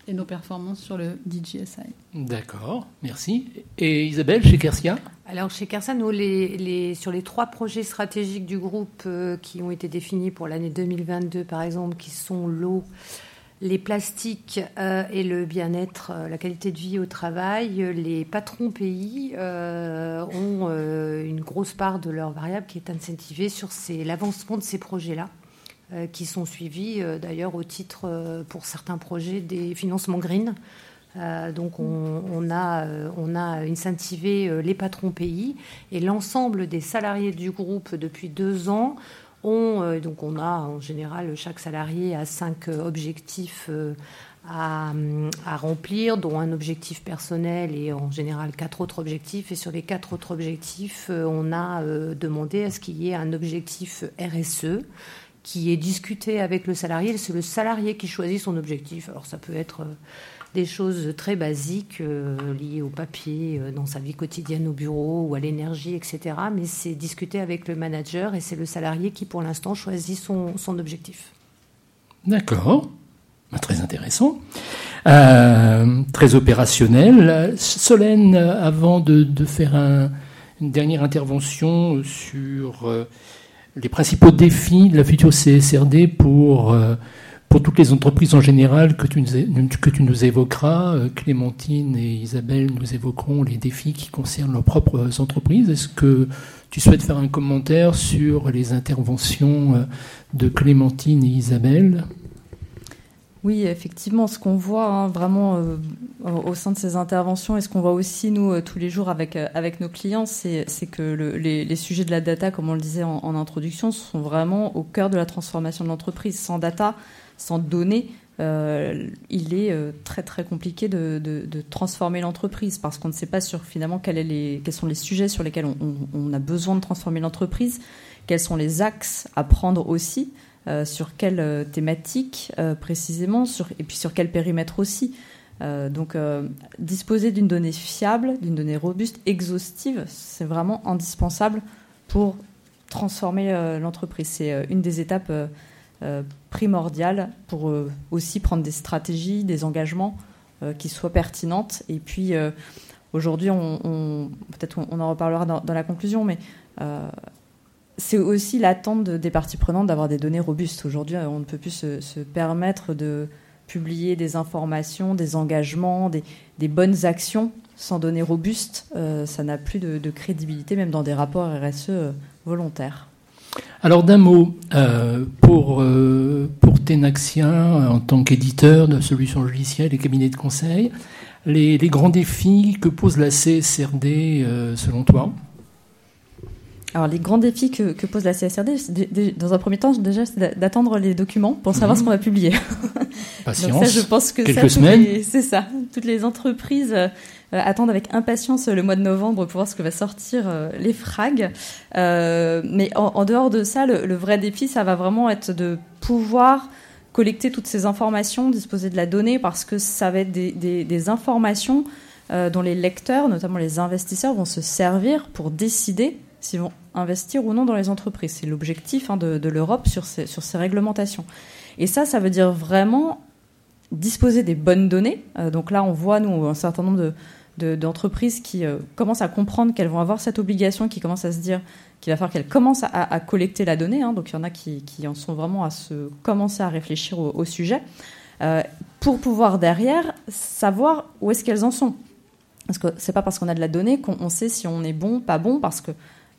et nos performances sur le DGSI. D'accord, merci. Et Isabelle, chez Kersia? Alors chez Kersia, nous, les, les, sur les trois projets stratégiques du groupe euh, qui ont été définis pour l'année 2022, par exemple, qui sont l'eau, les plastiques euh, et le bien-être, euh, la qualité de vie au travail, les patrons pays euh, ont une grosse part de leur variable qui est incentivée sur l'avancement de ces projets-là, qui sont suivis d'ailleurs au titre, pour certains projets, des financements green. donc on, on, a, incentivé les patrons pays et l'ensemble des salariés du groupe depuis deux ans euh, donc on a en général chaque salarié a cinq euh, objectifs euh, à, remplir, dont un objectif personnel et en général quatre autres objectifs. Et sur les quatre autres objectifs, on a demandé à ce qu'il y ait un objectif RSE qui est discuté avec le salarié. C'est le salarié qui choisit son objectif. Alors ça peut être des choses très basiques euh, liées au papier euh, dans sa vie quotidienne au bureau ou à l'énergie, etc. Mais c'est discuter avec le manager et c'est le salarié qui, pour l'instant, choisit son, objectif. D'accord. Bah, très intéressant. Euh, très opérationnel. Solène, avant de, de faire un, une dernière intervention sur les principaux défis de la future CSRD pour pour toutes les entreprises en général que tu nous, évoqueras, euh, Clémentine et Isabelle nous évoqueront les défis qui concernent leurs propres entreprises. Est-ce que tu souhaites faire un commentaire sur les interventions euh, de Clémentine et Isabelle? Oui, effectivement, ce qu'on voit hein, vraiment euh, au sein de ces interventions et ce qu'on voit aussi nous tous les jours avec avec nos clients, c'est que les, sujets de la data, comme on le disait en, en, introduction, sont vraiment au cœur de la transformation de l'entreprise. Sans data, sans données, euh, il est euh, très très compliqué de, transformer l'entreprise parce qu'on ne sait pas sur finalement quels sont les sujets sur lesquels on, a besoin de transformer l'entreprise, quels sont les axes à prendre aussi, euh, sur quelle thématique précisément, et puis sur quel périmètre aussi. donc disposer d'une donnée fiable, d'une donnée robuste, exhaustive, c'est vraiment indispensable pour transformer l'entreprise. C'est une des étapes primordial pour euh, aussi prendre des stratégies, des engagements euh, qui soient pertinentes. Et puis aujourd'hui, on, peut-être on, en reparlera dans, la conclusion, mais c'est aussi l'attente des parties prenantes d'avoir des données robustes. Aujourd'hui, on ne peut plus se, permettre de publier des informations, des engagements, des, bonnes actions sans données robustes. ça n'a plus de, crédibilité, même dans des rapports RSE volontaires. Alors d'un mot, euh, pour, euh, pour Tenaxien, en tant qu'éditeur de solutions logicielles et cabinets de conseil, les, grands défis que pose la CSRD euh, selon toi alors, les grands défis que, pose la CSRD, dans un premier temps, déjà, c'est d'attendre les documents pour savoir ce mhm. qu'on va publier. Patience. Donc ça, je pense que quelques semaines. C'est ça. Toutes les entreprises euh, attendre avec impatience le mois de novembre pour voir ce que va sortir euh, les frags. Euh, mais en, dehors de ça, le, vrai défi, ça va vraiment être de pouvoir collecter toutes ces informations, disposer de la donnée, parce que ça va être des, informations dont les lecteurs, notamment les investisseurs, vont se servir pour décider s'ils vont investir ou non dans les entreprises. C'est l'objectif hein, de, l'Europe sur ces réglementations. Et ça, ça veut dire vraiment disposer des bonnes données. donc là, on voit, nous, un certain nombre de, d'entreprises qui euh, commencent à comprendre qu'elles vont avoir cette obligation, qui commencent à se dire qu'il va falloir qu'elles commencent à, collecter la donnée. Hein. donc il y en a qui, en sont vraiment à se commencer à réfléchir au, sujet euh, pour pouvoir derrière savoir où est-ce qu'elles en sont. Parce que c'est pas parce qu'on a de la donnée qu'on sait si on est bon, pas bon, parce que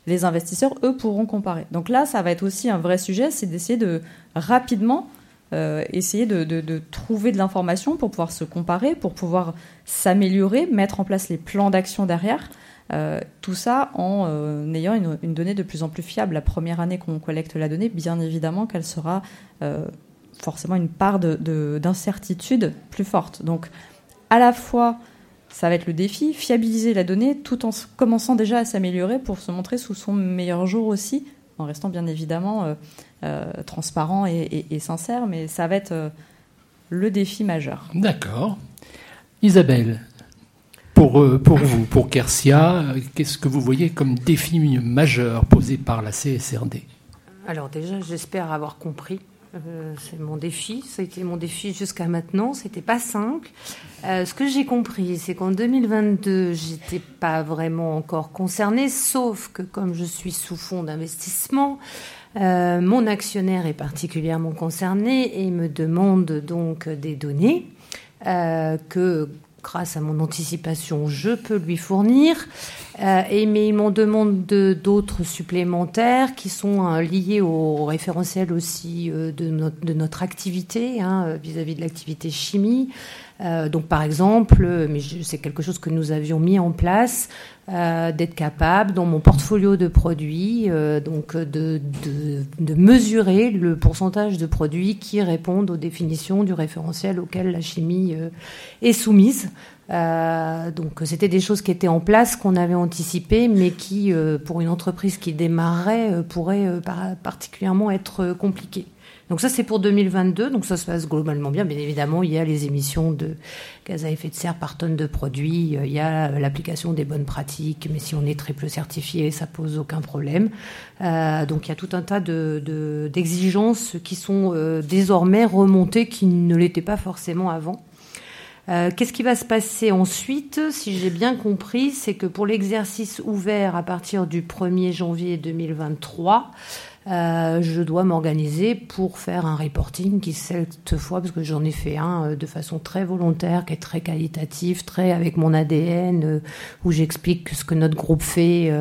les investisseurs, eux, pourront comparer. Donc là, ça va être aussi un vrai sujet, c'est d'essayer de rapidement euh, essayer de, trouver de l'information pour pouvoir se comparer, pour pouvoir s'améliorer, mettre en place les plans d'action derrière. Euh, tout ça en euh, ayant une, donnée de plus en plus fiable. La première année qu'on collecte la donnée, bien évidemment qu'elle sera forcément une part d'incertitude plus forte. Donc, à la fois, ça va être le défi, fiabiliser la donnée tout en commençant déjà à s'améliorer pour se montrer sous son meilleur jour aussi, en restant bien évidemment euh, transparent et, sincère, mais ça va être euh, le défi majeur. D'accord. Isabelle, pour, euh, pour vous, pour Kersia, qu'est-ce que vous voyez comme défi majeur posé par la CSRD Alors déjà, j'espère avoir compris Euh, c'est mon défi. Ça a été mon défi jusqu'à maintenant. C'était pas simple. Euh, ce que j'ai compris, c'est qu'en 2022, j'étais pas vraiment encore concernée, sauf que comme je suis sous fonds d'investissement, euh, mon actionnaire est particulièrement concerné et me demande donc des données que grâce à mon anticipation, je peux lui fournir. Euh, et, mais ils m'en demandent d'autres supplémentaires qui sont euh, liés au référentiel aussi euh, de, notre, activité hein, vis-à-vis de l'activité chimie. donc par exemple, mais c'est quelque chose que nous avions mis en place, d'être capable dans mon portfolio de produits, donc de, mesurer le pourcentage de produits qui répondent aux définitions du référentiel auquel la chimie est soumise. Euh, donc c'était des choses qui étaient en place, qu'on avait anticipées, mais qui, euh, pour une entreprise qui démarrait, euh, pourraient particulièrement être compliquées. Donc ça c'est pour 2022, donc ça se passe globalement bien. Bien évidemment, il y a les émissions de gaz à effet de serre par tonne de produits, il y a l'application des bonnes pratiques, mais si on est très peu certifié, ça pose aucun problème. donc il y a tout un tas d'exigences de, qui sont désormais remontées, qui ne l'étaient pas forcément avant. Euh, qu'est-ce qui va se passer ensuite Si j'ai bien compris, c'est que pour l'exercice ouvert à partir du 1er janvier 2023, euh, je dois m'organiser pour faire un reporting qui cette fois, parce que j'en ai fait un euh, de façon très volontaire, qui est très qualitatif, très avec mon ADN, euh, où j'explique ce que notre groupe fait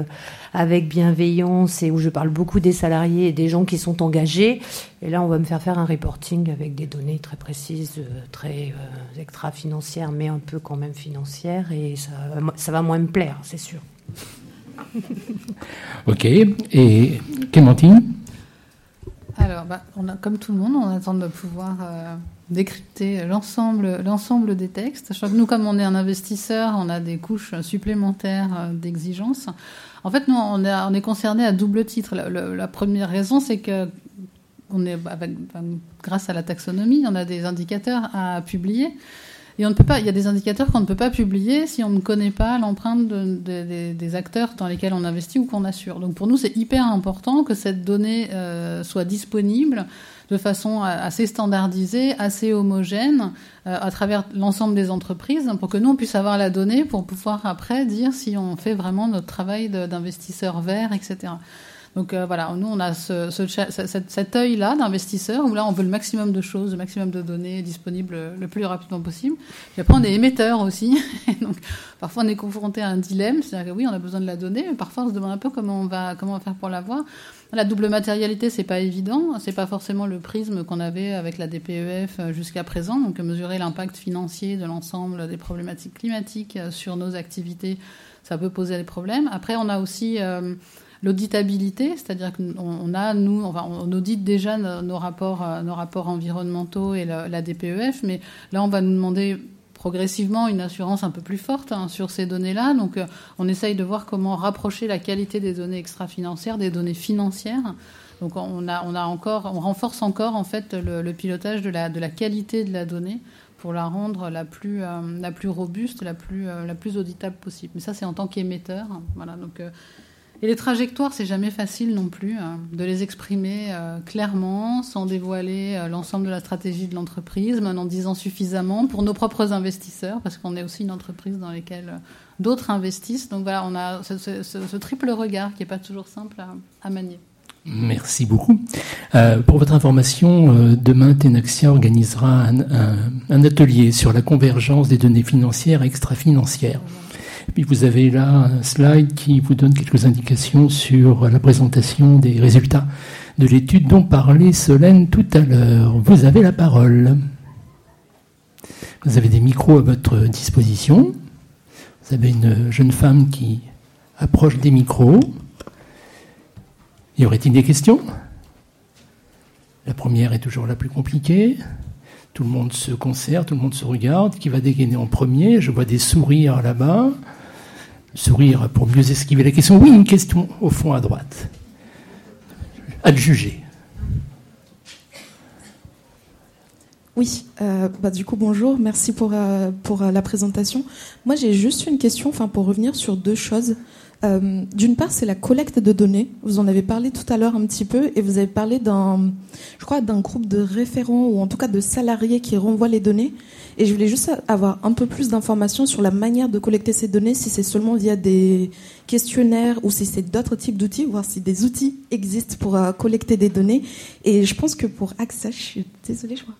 avec bienveillance et où je parle beaucoup des salariés et des gens qui sont engagés. Et là, on va me faire faire un reporting avec des données très précises, très extra-financières, mais un peu quand même financières, et ça, ça va moins me plaire, c'est sûr. ok. Et Clémentine Alors, bah, comme tout le monde, on attend de pouvoir euh, décrypter l'ensemble, des textes. Je crois que nous, comme on est un investisseur, on a des couches supplémentaires euh, d'exigence. En fait, nous, on est, on est concerné à double titre. La, première raison, c'est que est, grâce à la taxonomie, on a des indicateurs à publier. Et on ne peut pas, il y a des indicateurs qu'on ne peut pas publier si on ne connaît pas l'empreinte des acteurs dans lesquels on investit ou qu'on assure. Donc pour nous, c'est hyper important que cette donnée euh, soit disponible de façon assez standardisée, assez homogène euh, à travers l'ensemble des entreprises pour que nous, on puisse avoir la donnée pour pouvoir après dire si on fait vraiment notre travail d'investisseur vert, etc. Donc euh, voilà, nous on a ce, cet, œil-là d'investisseur où là on veut le maximum de choses, le maximum de données disponibles le plus rapidement possible. Et après on est émetteur aussi, donc parfois on est confronté à un dilemme, c'est-à-dire que oui on a besoin de la donnée, mais parfois on se demande un peu comment on va comment on va faire pour l'avoir. La double matérialité, c'est pas évident. C'est pas forcément le prisme qu'on avait avec la DPEF euh, jusqu'à présent. Donc, mesurer l'impact financier de l'ensemble des problématiques climatiques euh, sur nos activités, ça peut poser des problèmes. Après, on a aussi L'auditabilité, c'est-à-dire qu'on a, nous, on audite déjà nos, rapports, euh, nos rapports environnementaux et la, DPEF, mais là, on va nous demander progressivement une assurance un peu plus forte hein, sur ces données-là. Donc, euh, on essaye de voir comment rapprocher la qualité des données extra-financières des données financières. Donc, on a, on a encore, on renforce encore en fait le, pilotage de la, de la qualité de la donnée pour la rendre la plus, euh, la plus robuste, la plus, la plus auditable possible. Mais ça, c'est en tant qu'émetteur. Voilà. Donc, et les trajectoires, c'est jamais facile non plus hein, de les exprimer euh, clairement, sans dévoiler euh, l'ensemble de la stratégie de l'entreprise, mais en disant suffisamment pour nos propres investisseurs, parce qu'on est aussi une entreprise dans laquelle euh, d'autres investissent. Donc voilà, on a ce, triple regard qui n'est pas toujours simple à, manier. Merci beaucoup. pour votre information, demain, Tenaxia organisera un, un, atelier sur la convergence des données financières et extra-financières. Et puis vous avez là un slide qui vous donne quelques indications sur la présentation des résultats de l'étude dont parlait Solène tout à l'heure. Vous avez la parole. Vous avez des micros à votre disposition. Vous avez une jeune femme qui approche des micros. Y aurait-il des questions? La première est toujours la plus compliquée. Tout le monde se concerte, tout le monde se regarde. Qui va dégainer en premier? Je vois des sourires là-bas. Sourire pour mieux esquiver la question. Oui, une question au fond à droite. À juger. Oui, euh, bah, du coup bonjour, merci pour, euh, euh, la présentation. Moi j'ai juste une question, enfin pour revenir sur deux choses. Euh, d'une part, c'est la collecte de données. Vous en avez parlé tout à l'heure un petit peu, et vous avez parlé d'un, je crois, d'un groupe de référents ou en tout cas de salariés qui renvoient les données. Et je voulais juste avoir un peu plus d'informations sur la manière de collecter ces données, si c'est seulement via des questionnaires ou si c'est d'autres types d'outils, voir si des outils existent pour euh, collecter des données. Et je pense que pour AXA, je suis désolée, je crois.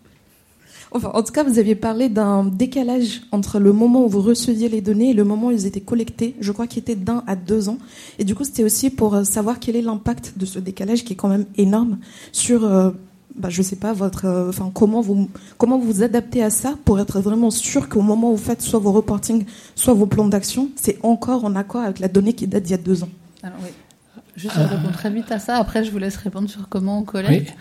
Enfin, en tout cas, vous aviez parlé d'un décalage entre le moment où vous receviez les données et le moment où ils étaient collectés. Je crois qu'il était d'un à deux ans. Et du coup, c'était aussi pour euh, savoir quel est l'impact de ce décalage qui est quand même énorme sur, euh, bah, je sais pas, votre, euh, enfin, comment vous, comment vous vous adaptez à ça pour être vraiment sûr qu'au moment où vous faites soit vos reportings, soit vos plans d'action, c'est encore en accord avec la donnée qui date d'il y a deux ans. Alors oui. Juste, je réponds très vite à ça. Après, je vous laisse répondre sur comment on collecte.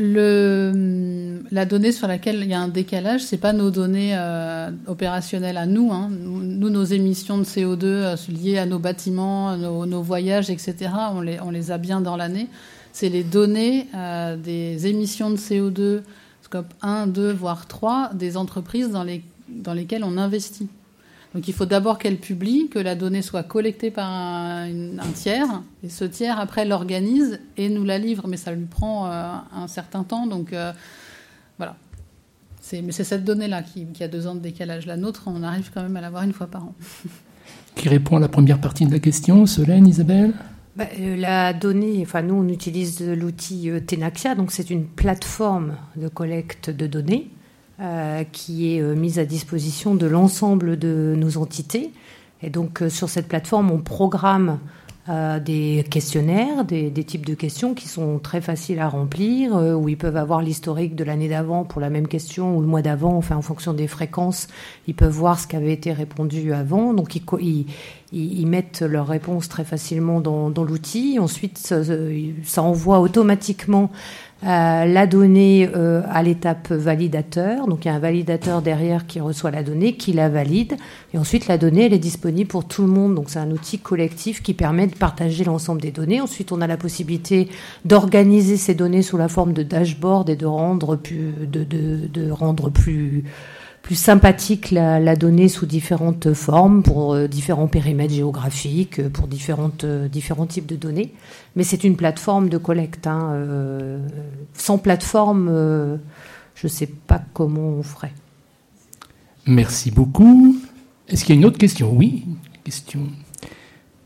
Le, la donnée sur laquelle il y a un décalage, c'est pas nos données euh, opérationnelles à nous, hein. nous. nos émissions de CO2 euh, liées à nos bâtiments, nos, voyages, etc. On les, a bien dans l'année. C'est les données euh, des émissions de CO2, scope 1, 2, voire 3, des entreprises dans lesquelles on investit. Donc il faut d'abord qu'elle publie, que la donnée soit collectée par un, tiers, et ce tiers après l'organise et nous la livre, mais ça lui prend euh, un certain temps. Donc euh, voilà. Mais c'est cette donnée-là qui, a deux ans de décalage. La nôtre, on arrive quand même à l'avoir une fois par an. Qui répond à la première partie de la question Solène, Isabelle? Bah, euh, La donnée, enfin nous on utilise l'outil Tenaxia, donc c'est une plateforme de collecte de données euh, qui est euh, mise à disposition de l'ensemble de nos entités. Et donc euh, sur cette plateforme, on programme des questionnaires, des, types de questions qui sont très faciles à remplir, où ils peuvent avoir l'historique de l'année d'avant pour la même question ou le mois d'avant, enfin en fonction des fréquences, ils peuvent voir ce qui avait été répondu avant. Donc ils, ils, mettent leurs réponses très facilement dans, dans l'outil. Ensuite, ça, ça, envoie automatiquement euh, la donnée euh, à l'étape validateur. Donc il y a un validateur derrière qui reçoit la donnée, qui la valide. Et ensuite, la donnée, elle est disponible pour tout le monde. Donc c'est un outil collectif qui permet de partager l'ensemble des données. Ensuite, on a la possibilité d'organiser ces données sous la forme de dashboard et de rendre plus, de, de, de rendre plus plus sympathique la, donnée sous différentes formes, pour euh, différents périmètres géographiques, euh, pour différentes, euh, différents types de données. Mais c'est une plateforme de collecte. Hein, sans plateforme, je ne sais pas comment on ferait. Merci beaucoup. Est-ce qu'il y a une autre question? Oui, question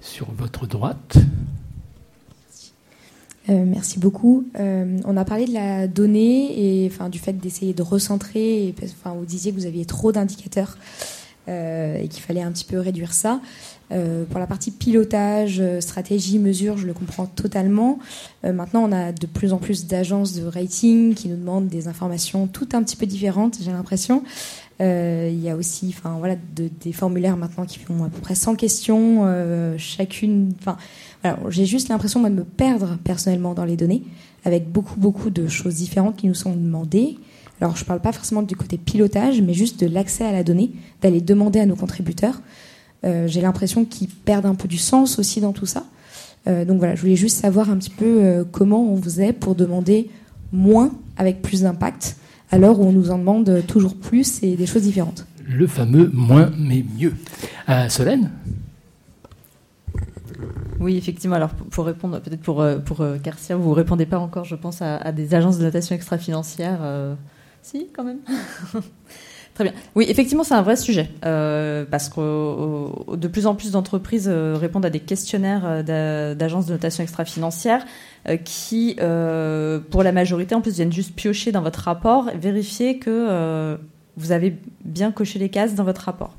sur votre droite. Euh, merci beaucoup. Euh, on a parlé de la donnée et enfin, du fait d'essayer de recentrer. Et, enfin, vous disiez que vous aviez trop d'indicateurs euh, et qu'il fallait un petit peu réduire ça. pour la partie pilotage, stratégie, mesure, je le comprends totalement. maintenant, on a de plus en plus d'agences de rating qui nous demandent des informations toutes un petit peu différentes, j'ai l'impression. Il y a aussi enfin, voilà, des formulaires maintenant qui font à peu près 100 questions, chacune. Enfin, j'ai juste l'impression de me perdre personnellement dans les données, avec beaucoup, beaucoup de choses différentes qui nous sont demandées. Alors, je ne parle pas forcément du côté pilotage, mais juste de l'accès à la donnée, d'aller demander à nos contributeurs. Euh, j'ai l'impression qu'ils perdent un peu du sens aussi dans tout ça. Euh, donc voilà, je voulais juste savoir un petit peu euh, comment on faisait pour demander moins avec plus d'impact, à l'heure où on nous en demande toujours plus et des choses différentes. Le fameux moins mais mieux. Solène? Oui, effectivement. Alors, pour répondre, peut-être pour, euh, pour euh, Garcia, vous ne répondez pas encore, je pense, à, des agences de notation extra-financière. Euh, si, quand même. Oui, effectivement, c'est un vrai sujet parce que de plus en plus d'entreprises répondent à des questionnaires d'agences de notation extra-financière qui, pour la majorité, en plus, viennent juste piocher dans votre rapport, vérifier que vous avez bien coché les cases dans votre rapport.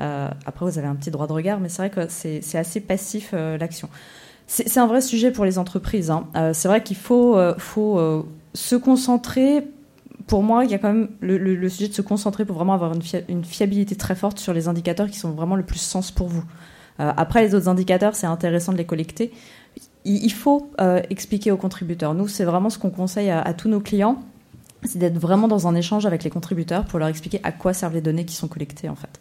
Euh, après, vous avez un petit droit de regard, mais c'est vrai que c'est assez passif euh, l'action. C'est un vrai sujet pour les entreprises. Hein. Euh, c'est vrai qu'il faut se concentrer. Pour moi, il y a quand même le, sujet de se concentrer pour vraiment avoir une, fiabilité très forte sur les indicateurs qui sont vraiment le plus sens pour vous. après, les autres indicateurs, c'est intéressant de les collecter. Il, faut expliquer aux contributeurs. Nous, c'est vraiment ce qu'on conseille à, à tous nos clients c'est d'être vraiment dans un échange avec les contributeurs pour leur expliquer à quoi servent les données qui sont collectées en fait.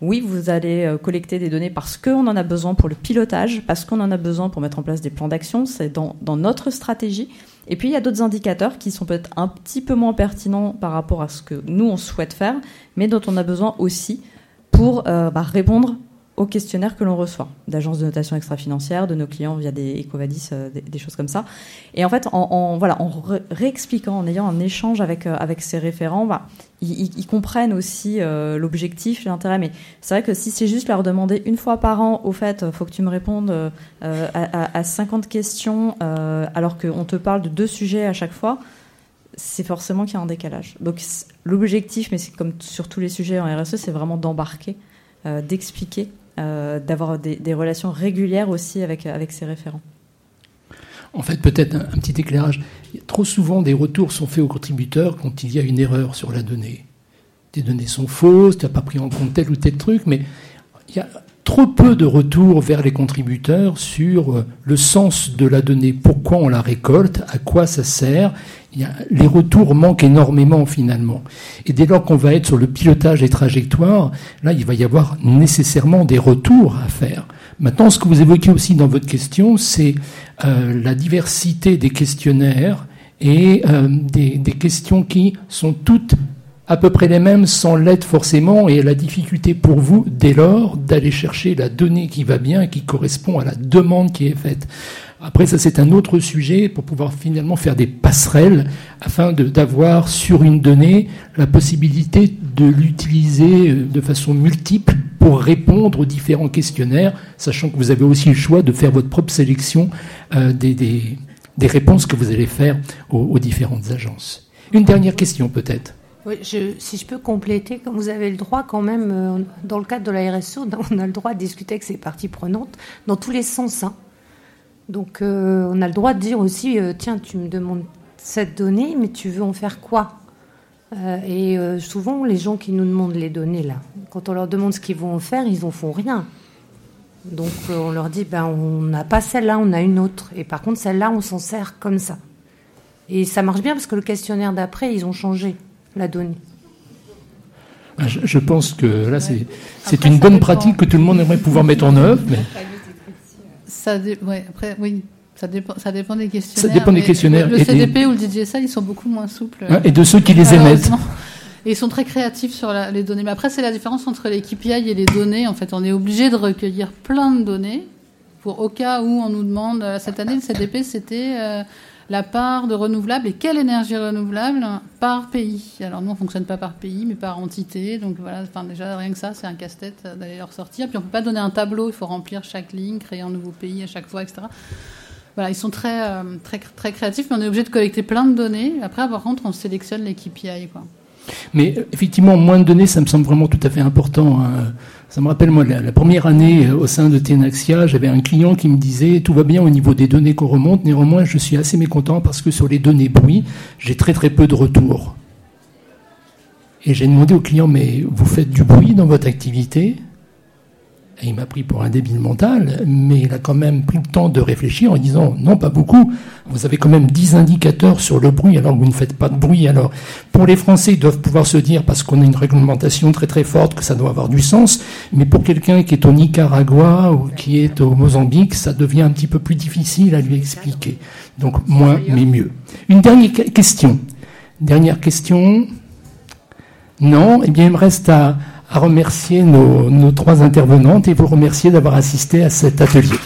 Oui, vous allez euh, collecter des données parce qu'on en a besoin pour le pilotage, parce qu'on en a besoin pour mettre en place des plans d'action, c'est dans, notre stratégie. Et puis il y a d'autres indicateurs qui sont peut-être un petit peu moins pertinents par rapport à ce que nous on souhaite faire, mais dont on a besoin aussi pour euh, bah, répondre aux questionnaires que l'on reçoit d'agences de notation extra-financière, de nos clients via des Ecovadis, euh, des, choses comme ça. Et en fait, en, voilà, en réexpliquant, en ayant un échange avec, euh, avec ces référents, bah, ils, comprennent aussi euh, l'objectif, l'intérêt. Mais c'est vrai que si c'est juste leur demander une fois par an, au fait, faut que tu me répondes à, à, 50 questions, alors qu'on te parle de deux sujets à chaque fois, c'est forcément qu'il y a un décalage. Donc l'objectif, mais c'est comme sur tous les sujets en RSE, c'est vraiment d'embarquer, euh, d'expliquer, euh, d'avoir des, relations régulières aussi avec, avec ces référents. En fait, peut-être un, un, petit éclairage. Trop souvent, des retours sont faits aux contributeurs quand il y a une erreur sur la donnée. Des données sont fausses, tu n'as pas pris en compte tel ou tel truc, mais il y a trop peu de retours vers les contributeurs sur euh, le sens de la donnée, pourquoi on la récolte, à quoi ça sert. Les retours manquent énormément finalement. Et dès lors qu'on va être sur le pilotage des trajectoires, là, il va y avoir nécessairement des retours à faire. Maintenant, ce que vous évoquez aussi dans votre question, c'est euh, la diversité des questionnaires et euh, des, questions qui sont toutes à peu près les mêmes sans l'aide forcément et la difficulté pour vous dès lors d'aller chercher la donnée qui va bien qui correspond à la demande qui est faite. Après, ça c'est un autre sujet pour pouvoir finalement faire des passerelles afin d'avoir sur une donnée la possibilité de l'utiliser euh, de façon multiple pour répondre aux différents questionnaires, sachant que vous avez aussi le choix de faire votre propre sélection euh, des, réponses que vous allez faire aux, différentes agences. Une dernière question peut-être. Si je peux compléter, vous avez le droit quand même, euh, dans le cadre de la RSO, on a le droit de discuter avec ces parties prenantes dans tous les sens. Hein. Donc euh, on a le droit de dire aussi, euh, tiens, tu me demandes cette donnée, mais tu veux en faire quoi? Et souvent, les gens qui nous demandent les données, là, quand on leur demande ce qu'ils vont en faire, ils n'en font rien. Donc on leur dit, ben, on n'a pas celle-là, on a une autre. Et par contre, celle-là, on s'en sert comme ça. Et ça marche bien parce que le questionnaire d'après, ils ont changé la donnée. Ah, je, pense que là, c'est une bonne pratique que tout le monde aimerait pouvoir mettre en œuvre. Mais... Ça, après, oui, ça dépend, ça dépend des questionnaires. Ça dépend des questionnaires. Le, CDP ou le DJSA, ils sont beaucoup moins souples. et de ceux qui les émettent. Et ils sont très créatifs sur les données. Mais après, c'est la différence entre les KPI et les données. En fait, on est obligé de recueillir plein de données pour au cas où on nous demande. Euh, cette année, le CDP, c'était euh, la part de renouvelables et quelle énergie renouvelable par pays. Alors nous, on fonctionne pas par pays, mais par entité. Donc voilà, déjà rien que ça, c'est un casse-tête d'aller ressortir. Puis on peut pas donner un tableau, il faut remplir chaque ligne, créer un nouveau pays à chaque fois, etc. Voilà, ils sont très, euh, très, très créatifs, mais on est obligé de collecter plein de données. Après, par contre, on sélectionne les KPI, quoi. Mais effectivement, moins de données, ça me semble vraiment tout à fait important. Hein. Ça me rappelle, moi, la, première année euh, au sein de Tenaxia, j'avais un client qui me disait tout va bien au niveau des données qu'on remonte, néanmoins, je suis assez mécontent parce que sur les données bruit, j'ai très très peu de retours. Et j'ai demandé au client mais vous faites du bruit dans votre activité? Il m'a pris pour un débile mental, mais il a quand même pris le temps de réfléchir en disant non, pas beaucoup. Vous avez quand même 10 indicateurs sur le bruit alors que vous ne faites pas de bruit. Alors, pour les Français, ils doivent pouvoir se dire, parce qu'on a une réglementation très très forte, que ça doit avoir du sens. Mais pour quelqu'un qui est au Nicaragua ou qui est au Mozambique, ça devient un petit peu plus difficile à lui expliquer. Donc, moins, mais mieux. Une dernière question. Dernière question. Non, eh bien, il me reste à, à remercier nos, trois intervenantes et vous remercier d'avoir assisté à cet atelier.